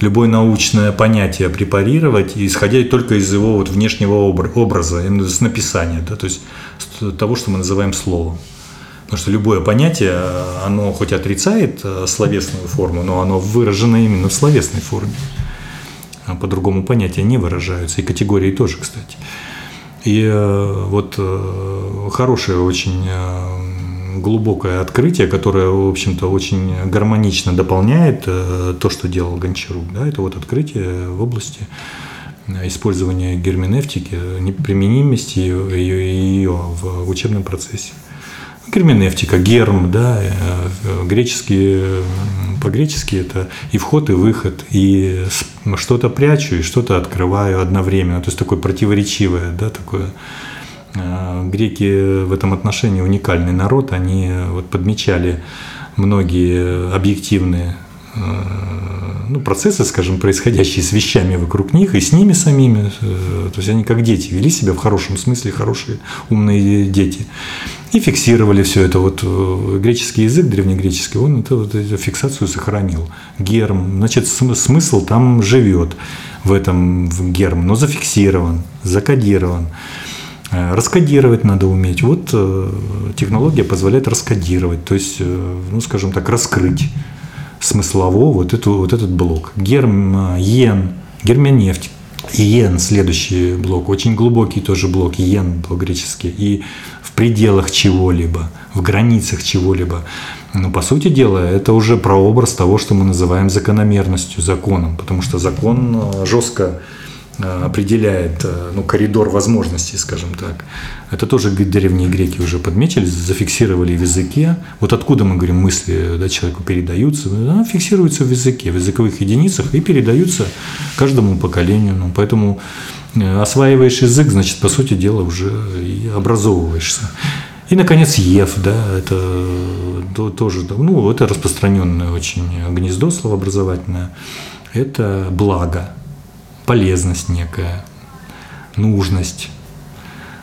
Speaker 2: любое научное понятие препарировать, исходя только из его вот внешнего обра- образа, с написания, да, то есть с того, что мы называем словом. Потому что любое понятие, оно хоть отрицает э, словесную форму, но оно выражено именно в словесной форме. А по-другому понятия не выражаются, и категории тоже, кстати. И э, вот э, хорошее очень глубокое открытие, которое, в общем-то, очень гармонично дополняет то, что делал Гончарук. Да, это вот открытие в области использования герменевтики, э, применимости ее, ее в учебном процессе. Герменевтика, герм, да, э, греческие, э, по-гречески это и вход, и выход, и что-то прячу, и что-то открываю одновременно. То есть такое противоречивое, да, такое. Э, Греки в этом отношении уникальный народ, они вот подмечали многие объективные ну, процессы, скажем, происходящие с вещами вокруг них и с ними самими. То есть они как дети вели себя в хорошем смысле, хорошие умные дети. И фиксировали все это. Вот греческий язык, древнегреческий, он это, вот эту фиксацию сохранил. Герм, значит, смысл там живет в этом в герм, но зафиксирован, закодирован. Э, раскодировать надо уметь. Вот э, технология позволяет раскодировать, то есть, э, ну, скажем так, раскрыть смыслово вот, эту, вот этот блок. Герм, йен, герменефть, Иен, следующий блок, очень глубокий тоже блок, иен по-гречески, и в пределах чего-либо, в границах чего-либо. Но по сути дела это уже прообраз того, что мы называем закономерностью, законом, потому что закон жестко Э, определяет э, ну, коридор возможностей, скажем так. Это тоже древние греки уже подметили, зафиксировали в языке. Вот откуда мы говорим, мысли да, человеку передаются, она фиксируется в языке, в языковых единицах и передаются каждому поколению. Ну, поэтому э, осваиваешь язык, значит, по сути дела, уже и образовываешься. И, наконец, ЕВ, да, это тоже, ну, это распространенное очень гнездо словообразовательное. Это благо, полезность некая, нужность.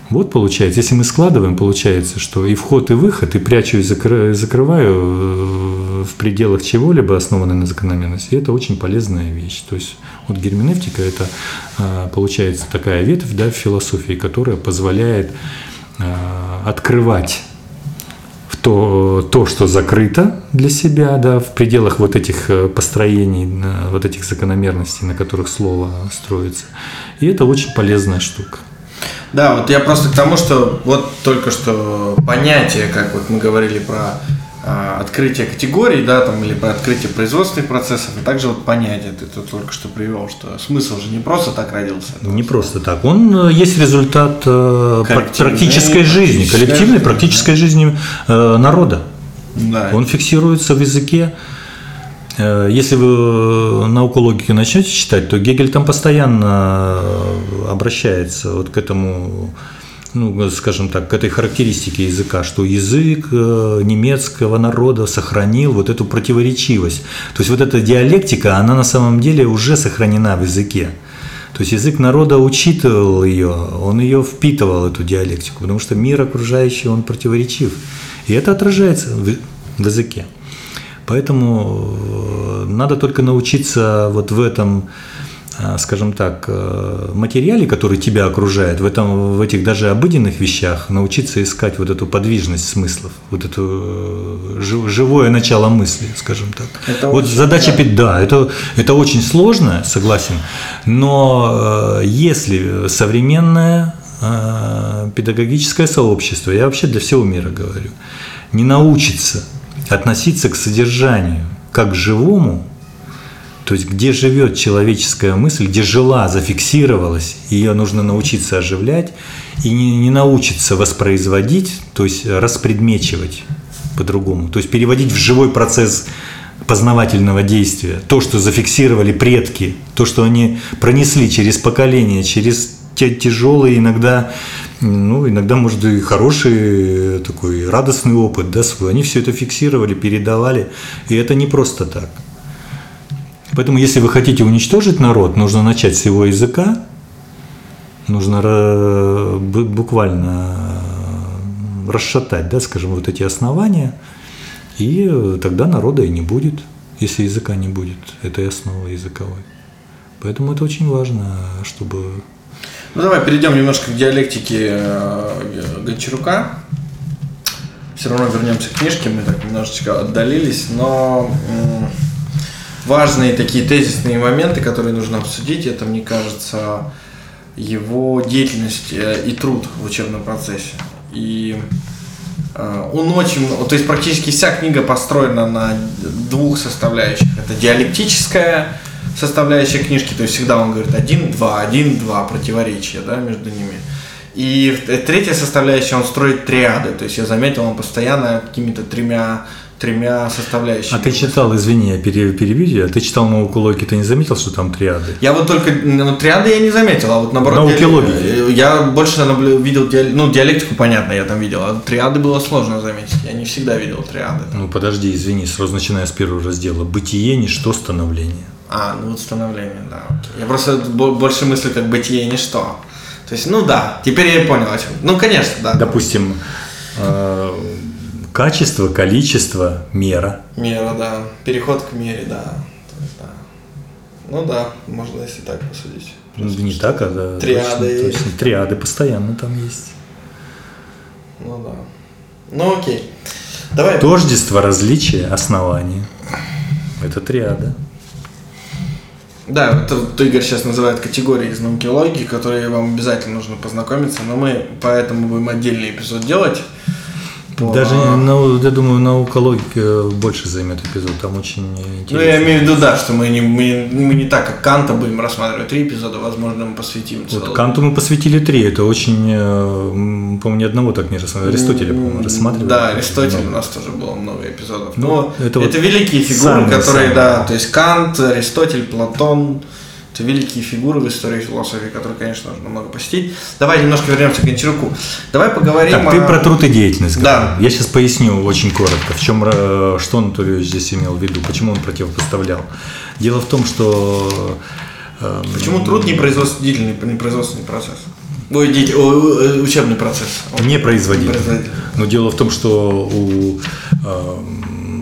Speaker 2: Вот получается, если мы складываем, получается, что и вход, и выход, и прячу, и закрываю э, в пределах чего-либо, основанной на закономерности, это очень полезная вещь. То есть вот герменевтика – это, э, получается, такая ветвь да, в философии, которая позволяет э, открывать то, то, что закрыто для себя, да, в пределах вот этих э, построений, вот этих закономерностей, на которых слово строится. И это очень полезная штука.
Speaker 1: Да, вот я просто к тому, что вот только что понятие, как вот мы говорили про открытие категорий, да, там, или про открытие производственных процессов, и также вот понятие ты тут только что привел, что смысл же не просто так родился.
Speaker 2: Не просто так. Он э, есть результат э, практической жизни, коллективной практической жизни э, народа. Да. Он фиксируется в языке. Если вы науку логики начнете читать, то Гегель там постоянно обращается вот к этому ну, скажем так, к этой характеристике языка, что язык э, немецкого народа сохранил вот эту противоречивость. То есть вот эта диалектика, она на самом деле уже сохранена в языке. То есть язык народа учитывал ее, он ее впитывал, эту диалектику, потому что мир окружающий, он противоречив. И это отражается в, в языке. Поэтому э, надо только научиться вот в этом скажем так, э, материале, который тебя окружает, в, этом, в этих даже обыденных вещах, научиться искать вот эту подвижность смыслов, вот это э, живое начало мысли, скажем так. Это вот задача, да. да, это, это очень сложно, согласен, но если современное педагогическое сообщество, я вообще для всего мира говорю, не научится относиться к содержанию как к живому, то есть где живет человеческая мысль, где жила, зафиксировалась, ее нужно научиться оживлять и не, не научиться воспроизводить, то есть распредмечивать по-другому, то есть переводить в живой процесс познавательного действия. То, что зафиксировали предки, то, что они пронесли через поколения, через те тяжелые, иногда, ну, иногда, может, и хороший такой радостный опыт, да, свой. Они все это фиксировали, передавали, и это не просто так. Поэтому, если вы хотите уничтожить народ, нужно начать с его языка, нужно буквально расшатать, да, скажем, вот эти основания, и тогда народа и не будет, если языка не будет, этой основы языковой. Поэтому это очень важно, чтобы...
Speaker 1: Ну давай перейдем немножко к диалектике э, Гончарука. Все равно вернемся к книжке, мы так немножечко отдалились, но важные такие тезисные моменты, которые нужно обсудить. Это, мне кажется, его деятельность э, и труд в учебном процессе. И э, он очень, то есть практически вся книга построена на двух составляющих. Это диалектическая составляющая книжки, то есть всегда он говорит один-два, один-два противоречия да, между ними. И третья составляющая, он строит триады, то есть я заметил, он постоянно какими-то тремя тремя составляющими.
Speaker 2: А ты читал, извини, я перебью а ты читал науку логики, ты не заметил, что там триады?
Speaker 1: Я вот только, ну, триады я не заметил, а вот наоборот...
Speaker 2: Науки диалект, логики.
Speaker 1: Я больше наблю, видел, ну, диалектику, понятно, я там видел, а триады было сложно заметить, я не всегда видел триады.
Speaker 2: Ну, подожди, извини, сразу начиная с первого раздела. Бытие, ничто, становление.
Speaker 1: А, ну вот становление, да. Окей. Я просто больше мыслю как бытие ничто. То есть, ну да, теперь я понял о чем. Ну, конечно, да.
Speaker 2: Допустим, э, качество, количество, мера.
Speaker 1: Мера, да. Переход к мере, да. Есть, да. Ну да, можно если так посудить.
Speaker 2: Ну, не так, а да.
Speaker 1: Триады.
Speaker 2: Точно, точно. Триады постоянно там есть.
Speaker 1: Ну да. Ну окей. Давай.
Speaker 2: Тождество, различие, основание. Это триада.
Speaker 1: Да, это вот Игорь сейчас называет категории из науки логики, которые вам обязательно нужно познакомиться, но мы поэтому будем отдельный эпизод делать.
Speaker 2: Даже, ну, я думаю, наука логики больше займет эпизод, там очень интересно.
Speaker 1: Ну, я имею в виду, да, что мы не, мы, мы не так, как Канта будем рассматривать три эпизода, возможно, мы посвятим
Speaker 2: Вот Канту мы посвятили три, это очень, э, по-моему, ни одного так не рассматривали, Аристотеля, по-моему, рассматривали.
Speaker 1: Да, Аристотель у нас тоже было много эпизодов. Но ну, это, это вот великие фигуры, которые, самые. да, то есть Кант, Аристотель, Платон, это великие фигуры в истории философии, которые, конечно, нужно много посетить. Давай немножко вернемся к Гончаруку. Давай поговорим
Speaker 2: так, о... ты про труд и деятельность. Да. Я сейчас поясню очень коротко, в чем, э, что Анатолий здесь имел в виду, почему он противопоставлял. Дело в том, что...
Speaker 1: Э, почему труд не производственный, не производственный процесс? Ой, дети, о, учебный процесс.
Speaker 2: Не производительный. Но дело в том, что у, э,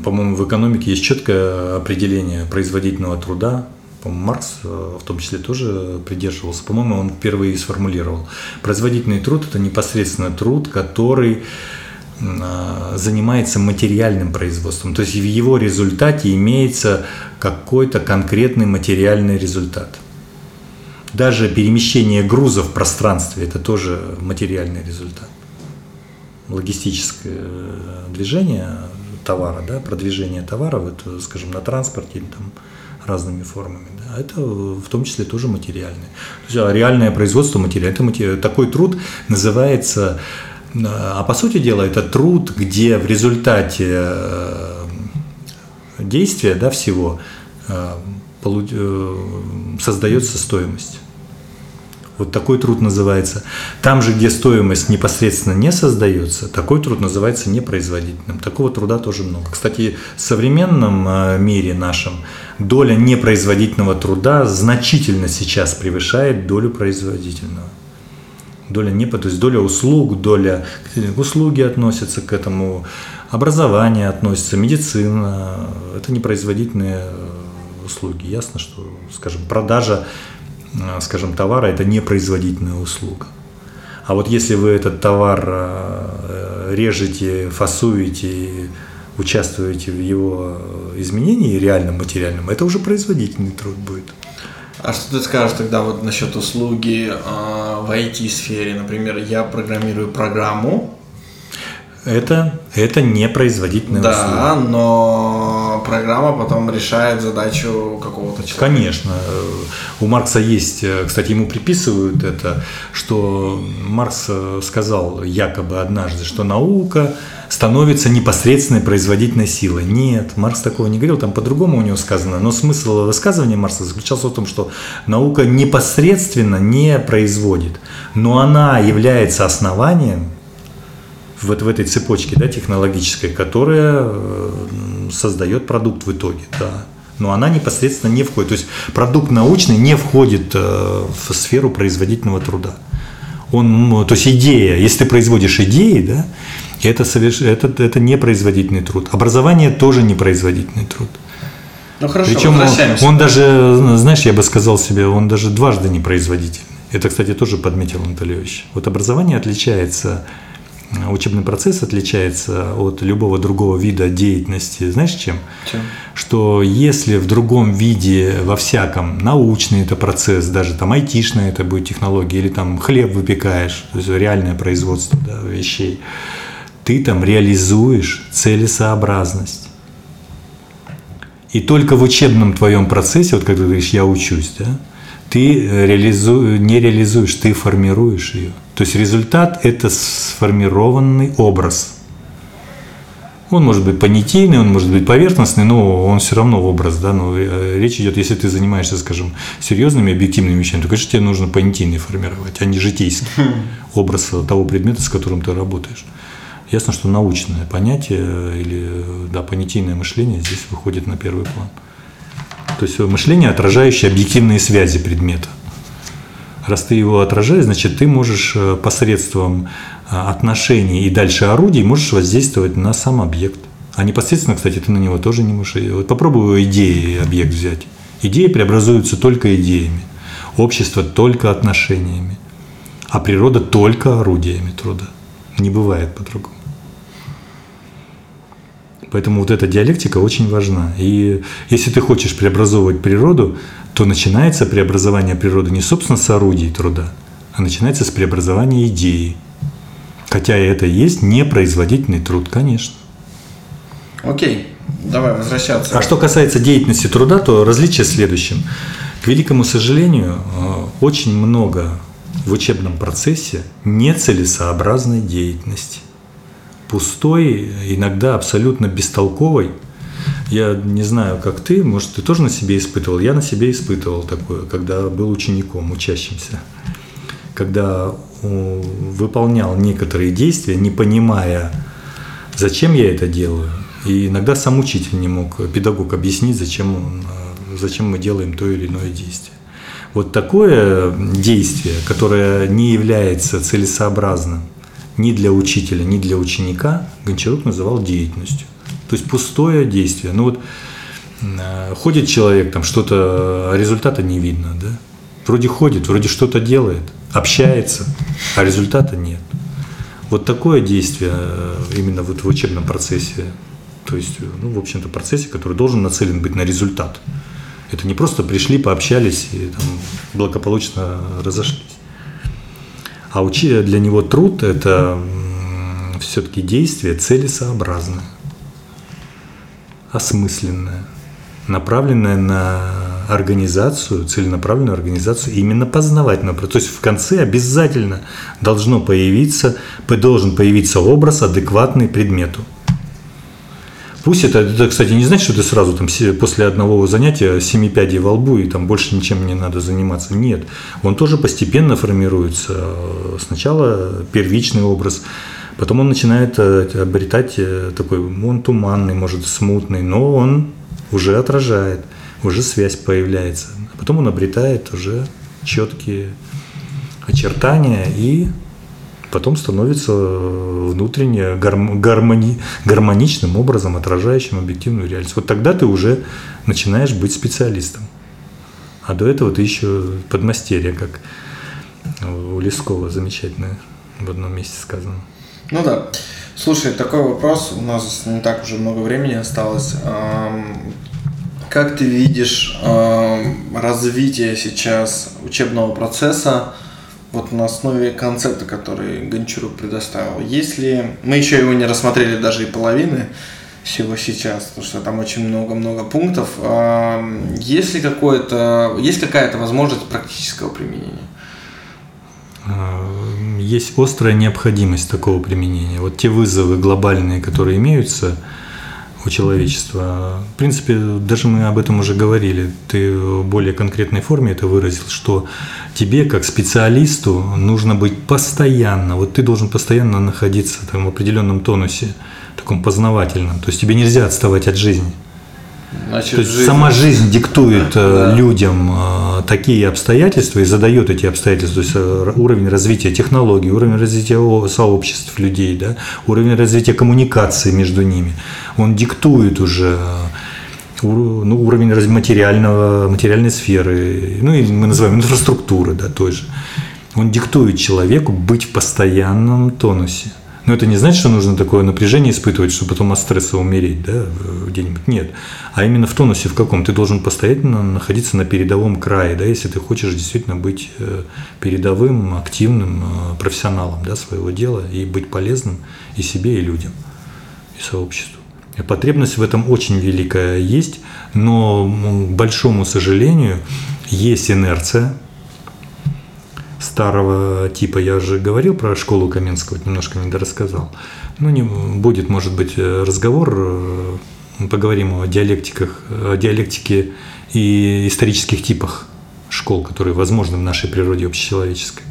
Speaker 2: по-моему, в экономике есть четкое определение производительного труда, по-моему, Маркс э, в том числе тоже придерживался. По-моему, он впервые сформулировал. Производительный труд – это непосредственно труд, который а, занимается материальным производством. То есть в его результате имеется какой-то конкретный материальный результат. Даже перемещение груза в пространстве – это тоже материальный результат. Логистическое движение товара, да, продвижение товара, вот, скажем, на транспорте или там, разными формами. Да, это в том числе тоже материальное. То есть, а реальное производство материала, это такой труд называется, а по сути дела это труд, где в результате э, действия да, всего э, э, создается стоимость. Вот такой труд называется. Там же, где стоимость непосредственно не создается, такой труд называется непроизводительным. Такого труда тоже много. Кстати, в современном э, мире нашем доля непроизводительного труда значительно сейчас превышает долю производительного. Доля не, то есть доля услуг, доля услуги относятся к этому, образование относится, медицина, это непроизводительные э, услуги. Ясно, что, скажем, продажа Э, скажем, товара – это непроизводительная услуга. А вот если вы этот товар э, режете, фасуете, участвуете в его изменении реальном, материальном, это уже производительный труд будет.
Speaker 1: А что ты скажешь тогда вот насчет услуги э, в IT-сфере? Например, я программирую программу,
Speaker 2: это, это не производительная
Speaker 1: да,
Speaker 2: услуга.
Speaker 1: Да, но программа потом решает задачу какого-то человека.
Speaker 2: Конечно. У Маркса есть, э, кстати, ему приписывают это, что Маркс э, сказал якобы однажды, что наука становится непосредственной производительной силой. Нет, Маркс такого не говорил, там по-другому у него сказано. Но смысл высказывания Маркса заключался в том, что наука непосредственно не производит, но она является основанием вот в этой цепочке да, технологической, которая э, создает продукт в итоге. Да. Но она непосредственно не входит. То есть продукт научный не входит э, в сферу производительного труда. Он, то есть идея, если ты производишь идеи, да, это, соверш... это, это не производительный труд. Образование тоже не производительный труд.
Speaker 1: Ну хорошо,
Speaker 2: Причем он, он даже, знаешь, я бы сказал себе, он даже дважды не производительный. Это, кстати, тоже подметил Анатольевич. Вот образование отличается учебный процесс отличается от любого другого вида деятельности, знаешь чем?
Speaker 1: Чем?
Speaker 2: Что если в другом виде, во всяком, научный это процесс, даже там айтишная это будет технология, или там хлеб выпекаешь, то есть реальное производство да, вещей, ты там реализуешь целесообразность. И только в учебном твоем процессе, вот как ты говоришь, я учусь, да, ты реализу... не реализуешь, ты формируешь ее. То есть результат – это сформированный образ. Он может быть понятийный, он может быть поверхностный, но он все равно образ. Да? Но э, речь идет, если ты занимаешься, скажем, серьезными объективными вещами, то, конечно, тебе нужно понятийный формировать, а не житейский хм. образ того предмета, с которым ты работаешь. Ясно, что научное понятие или да, понятийное мышление здесь выходит на первый план. То есть мышление, отражающее объективные связи предмета. Раз ты его отражаешь, значит, ты можешь э, посредством э, отношений и дальше орудий можешь воздействовать на сам объект. А непосредственно, кстати, ты на него тоже не можешь. Вот попробуй идеи объект взять. Идеи преобразуются только идеями. Общество только отношениями. А природа только орудиями труда. Не бывает по-другому. Поэтому вот эта диалектика очень важна. И если ты хочешь преобразовывать природу, то начинается преобразование природы не собственно с орудий труда, а начинается с преобразования идеи. Хотя это и есть непроизводительный труд, конечно.
Speaker 1: Окей, давай возвращаться.
Speaker 2: А что касается деятельности труда, то различие в следующем. К великому сожалению, э, очень много в учебном процессе нецелесообразной деятельности. Пустой, иногда абсолютно бестолковой. Я не знаю, как ты, может, ты тоже на себе испытывал. Я на себе испытывал такое, когда был учеником, учащимся. Когда выполнял некоторые действия, не понимая, зачем я это делаю. И иногда сам учитель не мог, педагог объяснить, зачем, он, зачем мы делаем то или иное действие. Вот такое действие, которое не является целесообразным ни для учителя, ни для ученика, Гончарук называл деятельностью. То есть пустое действие. Ну вот э, ходит человек, там что-то, а результата не видно, да? Вроде ходит, вроде что-то делает, общается, а результата нет. Вот такое действие э, именно вот в учебном процессе, то есть, ну, в общем-то, процессе, который должен нацелен быть на результат. Это не просто пришли, пообщались и там, благополучно разошлись. А учи для него труд – это все-таки действие целесообразное, осмысленное, направленное на организацию, целенаправленную организацию именно познавательного. То есть в конце обязательно должно появиться, должен появиться образ, адекватный предмету – Пусть это, это, кстати, не значит, что ты сразу там после одного занятия семи пядей во лбу и там больше ничем не надо заниматься. Нет, он тоже постепенно формируется. Сначала первичный образ, потом он начинает э, обретать э, такой, он туманный, может, смутный, но он уже отражает, уже связь появляется. А потом он обретает уже четкие очертания и потом становится э, внутренне гармони, гармоничным образом отражающим объективную реальность. Вот тогда ты уже начинаешь быть специалистом. А до этого ты еще подмастерье, как у Лескова замечательно в одном месте сказано.
Speaker 1: Ну да. Слушай, такой вопрос, у нас не так уже много времени осталось. Как ты видишь развитие сейчас учебного процесса вот на основе концепта, который Гончарук предоставил. Если мы еще его не рассмотрели даже и половины всего сейчас, потому что там очень много-много пунктов, есть ли какое-то, есть какая-то возможность практического применения?
Speaker 2: Есть острая необходимость такого применения. Вот те вызовы глобальные, которые имеются, у человечества. В принципе, даже мы об этом уже говорили. Ты в более конкретной форме это выразил, что тебе, как специалисту, нужно быть постоянно, вот ты должен постоянно находиться там, в определенном тонусе, таком познавательном. То есть тебе нельзя отставать от жизни. Значит, То есть жизнь... сама жизнь диктует э, да. людям э, такие обстоятельства и задает эти обстоятельства. То есть э, уровень развития технологий, уровень развития сообществ людей, да, уровень развития коммуникации между ними. Он диктует уже ну, уровень материального, материальной сферы, ну и мы называем инфраструктуры, да, той же. Он диктует человеку быть в постоянном тонусе. Но это не значит, что нужно такое напряжение испытывать, чтобы потом от стресса умереть да, где-нибудь. Нет. А именно в тонусе в каком? Ты должен постоянно находиться на передовом крае, да, если ты хочешь действительно быть э, передовым, активным э, профессионалом да, своего дела и быть полезным и себе, и людям, и сообществу. И потребность в этом очень великая есть, но, к большому сожалению, есть инерция, старого типа. Я уже говорил про школу Каменского, немножко не дорассказал. Ну, не будет, может быть, разговор, э, поговорим о диалектиках, о диалектике и исторических типах школ, которые возможны в нашей природе общечеловеческой.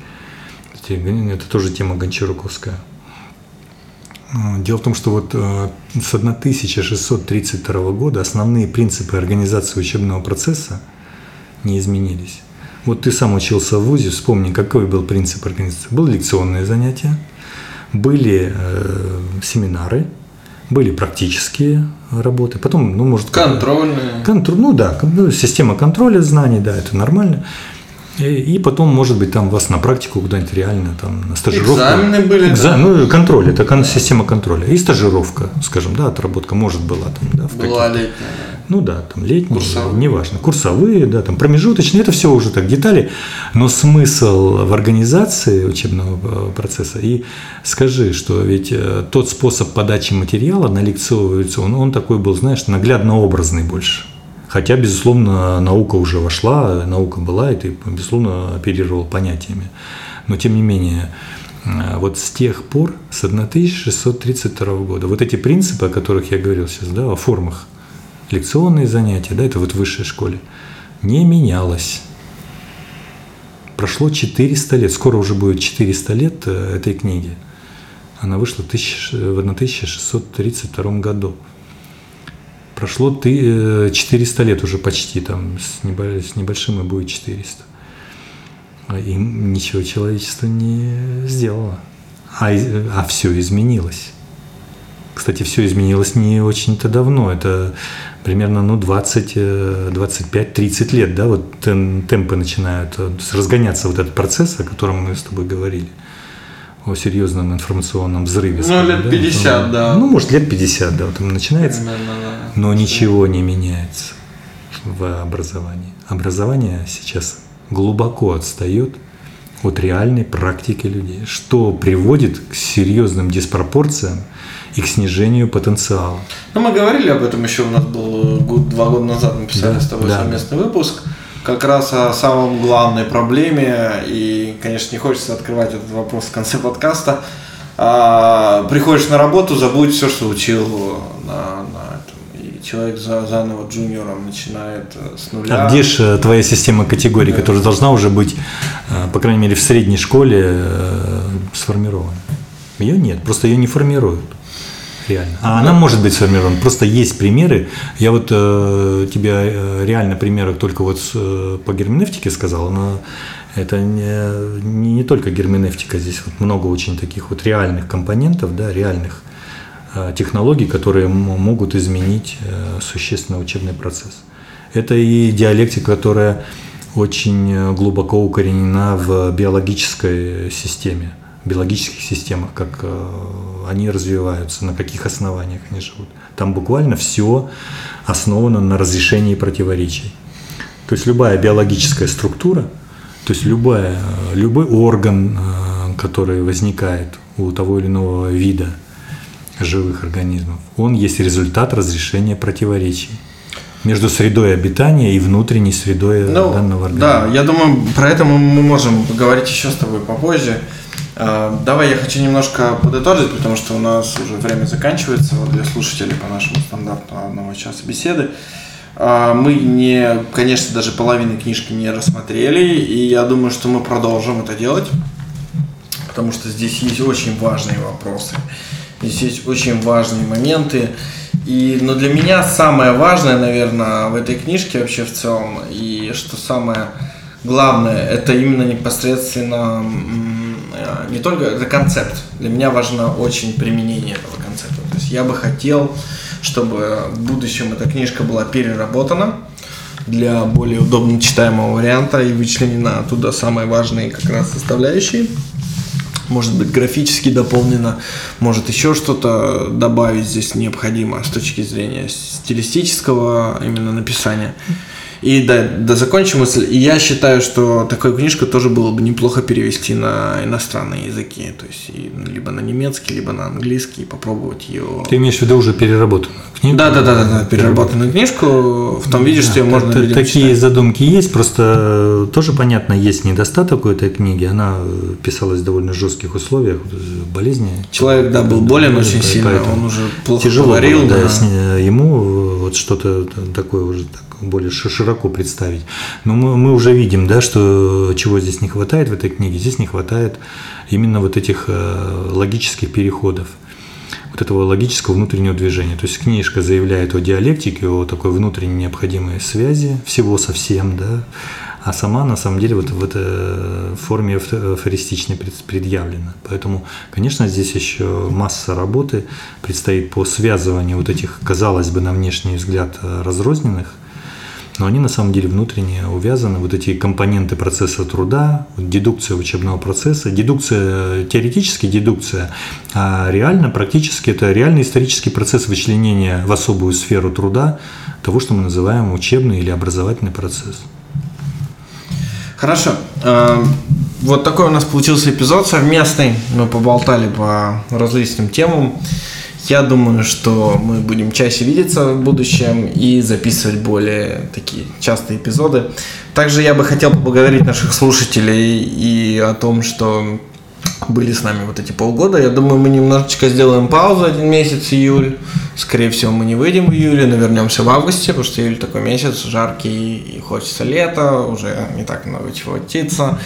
Speaker 2: Это тоже тема Гончаруковская. Дело в том, что вот э, с 1632 года основные принципы организации учебного процесса не изменились. Вот ты сам учился в ВУЗе, вспомни, какой был принцип организации. Было лекционные занятия, были э, семинары, были практические работы, потом, ну, может...
Speaker 1: Контрольные.
Speaker 2: Контр, ну да, ну, система контроля знаний, да, это нормально. И, и потом, может быть, там вас на практику куда-нибудь реально, там, на стажировку.
Speaker 1: Экзамены были.
Speaker 2: Экза... Да? Ну, контроль, это кон... система контроля. И стажировка, скажем, да, отработка, может, была там, да.
Speaker 1: В была летняя.
Speaker 2: Ну да, там летние, Курсовые. неважно, курсовые, да, там промежуточные, это все уже так детали, но смысл в организации учебного э, процесса. И скажи, что ведь э, тот способ подачи материала на лекцию, он, он такой был, знаешь, наглядно-образный больше. Хотя, безусловно, наука уже вошла, наука была, и ты, безусловно, оперировал понятиями. Но, тем не менее, э, вот с тех пор, с 1632 года, вот эти принципы, о которых я говорил сейчас, да, о формах, лекционные занятия, да, это вот в высшей школе, не менялось. Прошло 400 лет, скоро уже будет 400 лет э, этой книги. Она вышла в 1632 году прошло ты 400 э, лет уже почти, там с, небольшим и будет 400. А и ничего человечество не сделало. А, а все изменилось. Кстати, все изменилось не очень-то давно. Это примерно ну, 20, 25, 30 лет, да, вот темпы начинают разгоняться вот этот процесс, о котором мы с тобой говорили о серьезном информационном взрыве. Ну,
Speaker 1: скажем, лет 50,
Speaker 2: ну,
Speaker 1: да.
Speaker 2: Ну, может, лет 50, да, вот там начинается. Примерно, да. Но ничего не меняется в образовании. Образование сейчас глубоко отстает от реальной практики людей, что приводит к серьезным диспропорциям и к снижению потенциала.
Speaker 1: Ну, мы говорили об этом еще, у нас был год, два года назад, мы писали да, с тобой да. совместный выпуск как раз о самом главной проблеме, и, конечно, не хочется открывать этот вопрос в конце подкаста. А, приходишь на работу, забудь все, что учил на, на человек за, заново джуниором начинает э, с нуля.
Speaker 2: А где же э, твоя система категорий, да. которая должна уже быть, э, по крайней мере, в средней школе сформирована? Ее нет, просто ее не формируют реально. А она может быть сформирована. Просто есть примеры. Я вот э, тебе реально примеры только вот с, э, по герменевтике сказал, но это не, не, не только герменевтика, здесь вот много очень таких вот реальных компонентов, да, реальных технологий, которые могут изменить э, существенно учебный процесс. Это и диалектика, которая очень э, глубоко укоренена в биологической системе биологических системах, как э, они развиваются, на каких основаниях они живут. Там буквально все основано на разрешении противоречий. То есть любая биологическая структура, то есть любая, любой орган, э, который возникает у того или иного вида живых организмов, он есть результат разрешения противоречий между средой обитания и внутренней средой ну, данного организма.
Speaker 1: Да, я думаю, про это мы можем поговорить еще с тобой попозже. А, давай я хочу немножко подытожить, потому что у нас уже время заканчивается вот для слушателей по нашему стандарту одного часа беседы. А, мы не, конечно, даже половины книжки не рассмотрели, и я думаю, что мы продолжим это делать, потому что здесь есть очень важные вопросы, здесь есть очень важные моменты. И, но для меня самое важное, наверное, в этой книжке вообще в целом, и что самое главное, это именно непосредственно Э, не только это концепт. Для меня важно очень применение этого концепта. То есть я бы хотел, чтобы в будущем эта книжка была переработана для более удобно читаемого варианта и вычленена оттуда самые важные как раз составляющие. Может быть, графически дополнено, может еще что-то добавить здесь необходимо с точки зрения стилистического именно написания. И да, да, закончим мысль. И я считаю, что такую книжку тоже было бы неплохо перевести на иностранные языки. То есть и, ну, либо на немецкий, либо на английский, и попробовать ее.
Speaker 2: Ты имеешь в виду уже переработанную
Speaker 1: книгу? Да, да, да, да, да переработанную книжку в том виде, да, что ее можно
Speaker 2: т- Такие читать. задумки есть, просто тоже понятно, есть недостаток у этой книги. Она писалась в довольно жестких условиях, болезни.
Speaker 1: Человек, да, был болен очень сильно, он уже плохо
Speaker 2: тяжело
Speaker 1: говорил.
Speaker 2: Было, да, да. ему вот что-то такое уже так более широко представить. Но мы, мы уже видим, да, что чего здесь не хватает в этой книге. Здесь не хватает именно вот этих э, логических переходов. вот этого логического внутреннего движения. То есть книжка заявляет о диалектике, о такой внутренней необходимой связи всего со всем, да, а сама на самом деле вот в этой форме афористичной предъявлена. Поэтому, конечно, здесь еще масса работы предстоит по связыванию вот этих, казалось бы, на внешний взгляд разрозненных но они на самом деле внутренне увязаны, вот эти компоненты процесса труда, дедукция учебного процесса, дедукция, теоретически дедукция, а реально, практически это реальный исторический процесс вычленения в особую сферу труда того, что мы называем учебный или образовательный процесс.
Speaker 1: Хорошо. А, вот такой у нас получился эпизод совместный. Мы поболтали по различным темам. Я думаю, что мы будем чаще видеться в будущем и записывать более такие частые эпизоды. Также я бы хотел поблагодарить наших слушателей и о том, что были с нами вот эти полгода. Я думаю, мы немножечко сделаем паузу один месяц, июль. Скорее всего, мы не выйдем в июле, но вернемся в августе, потому что июль такой месяц жаркий и хочется лета, уже не так много чего птица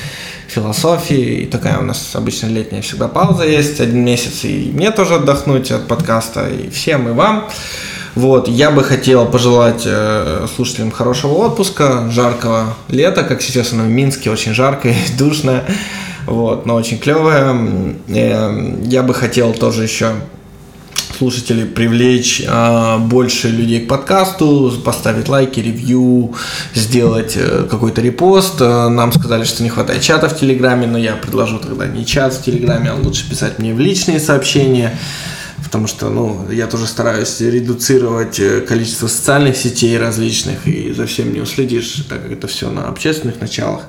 Speaker 1: философии. И такая у нас обычно летняя всегда пауза есть, один месяц, и мне тоже отдохнуть от подкаста, и всем, и вам. Вот, я бы хотел пожелать э, слушателям хорошего отпуска, жаркого лета, как сейчас оно в Минске, очень жарко и душно, вот, но очень клевое. Э, я бы хотел тоже еще слушателей привлечь э, больше людей к подкасту, поставить лайки, ревью, сделать э, какой-то репост. Э, нам сказали, что не хватает чата в Телеграме, но я предложу тогда не чат в Телеграме, а лучше писать мне в личные сообщения потому что, ну, я тоже стараюсь редуцировать э, количество социальных сетей различных, и за всем не уследишь, так как это все на общественных началах.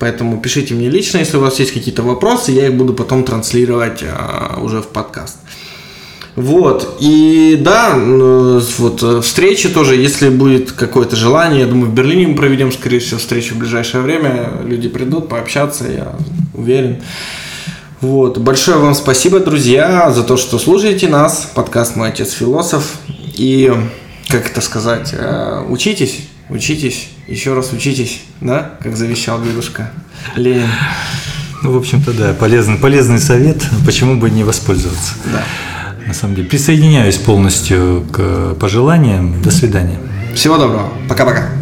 Speaker 1: Поэтому пишите мне лично, если у вас есть какие-то вопросы, я их буду потом транслировать а, уже в подкаст. Вот, и да, вот э, встречи тоже, если будет какое-то желание, я думаю, в Берлине мы проведем, скорее всего, встречу в ближайшее время, люди придут пообщаться, я уверен. Вот, большое вам спасибо, друзья, за то, что слушаете нас, подкаст «Мой отец философ», и, как это сказать, э, учитесь, учитесь, еще раз учитесь, да, как завещал дедушка Ленин.
Speaker 2: Ну, в общем-то, да, полезный, полезный совет, почему бы не воспользоваться.
Speaker 1: Да
Speaker 2: на самом деле. Присоединяюсь полностью к пожеланиям. До свидания.
Speaker 1: Всего доброго. Пока-пока.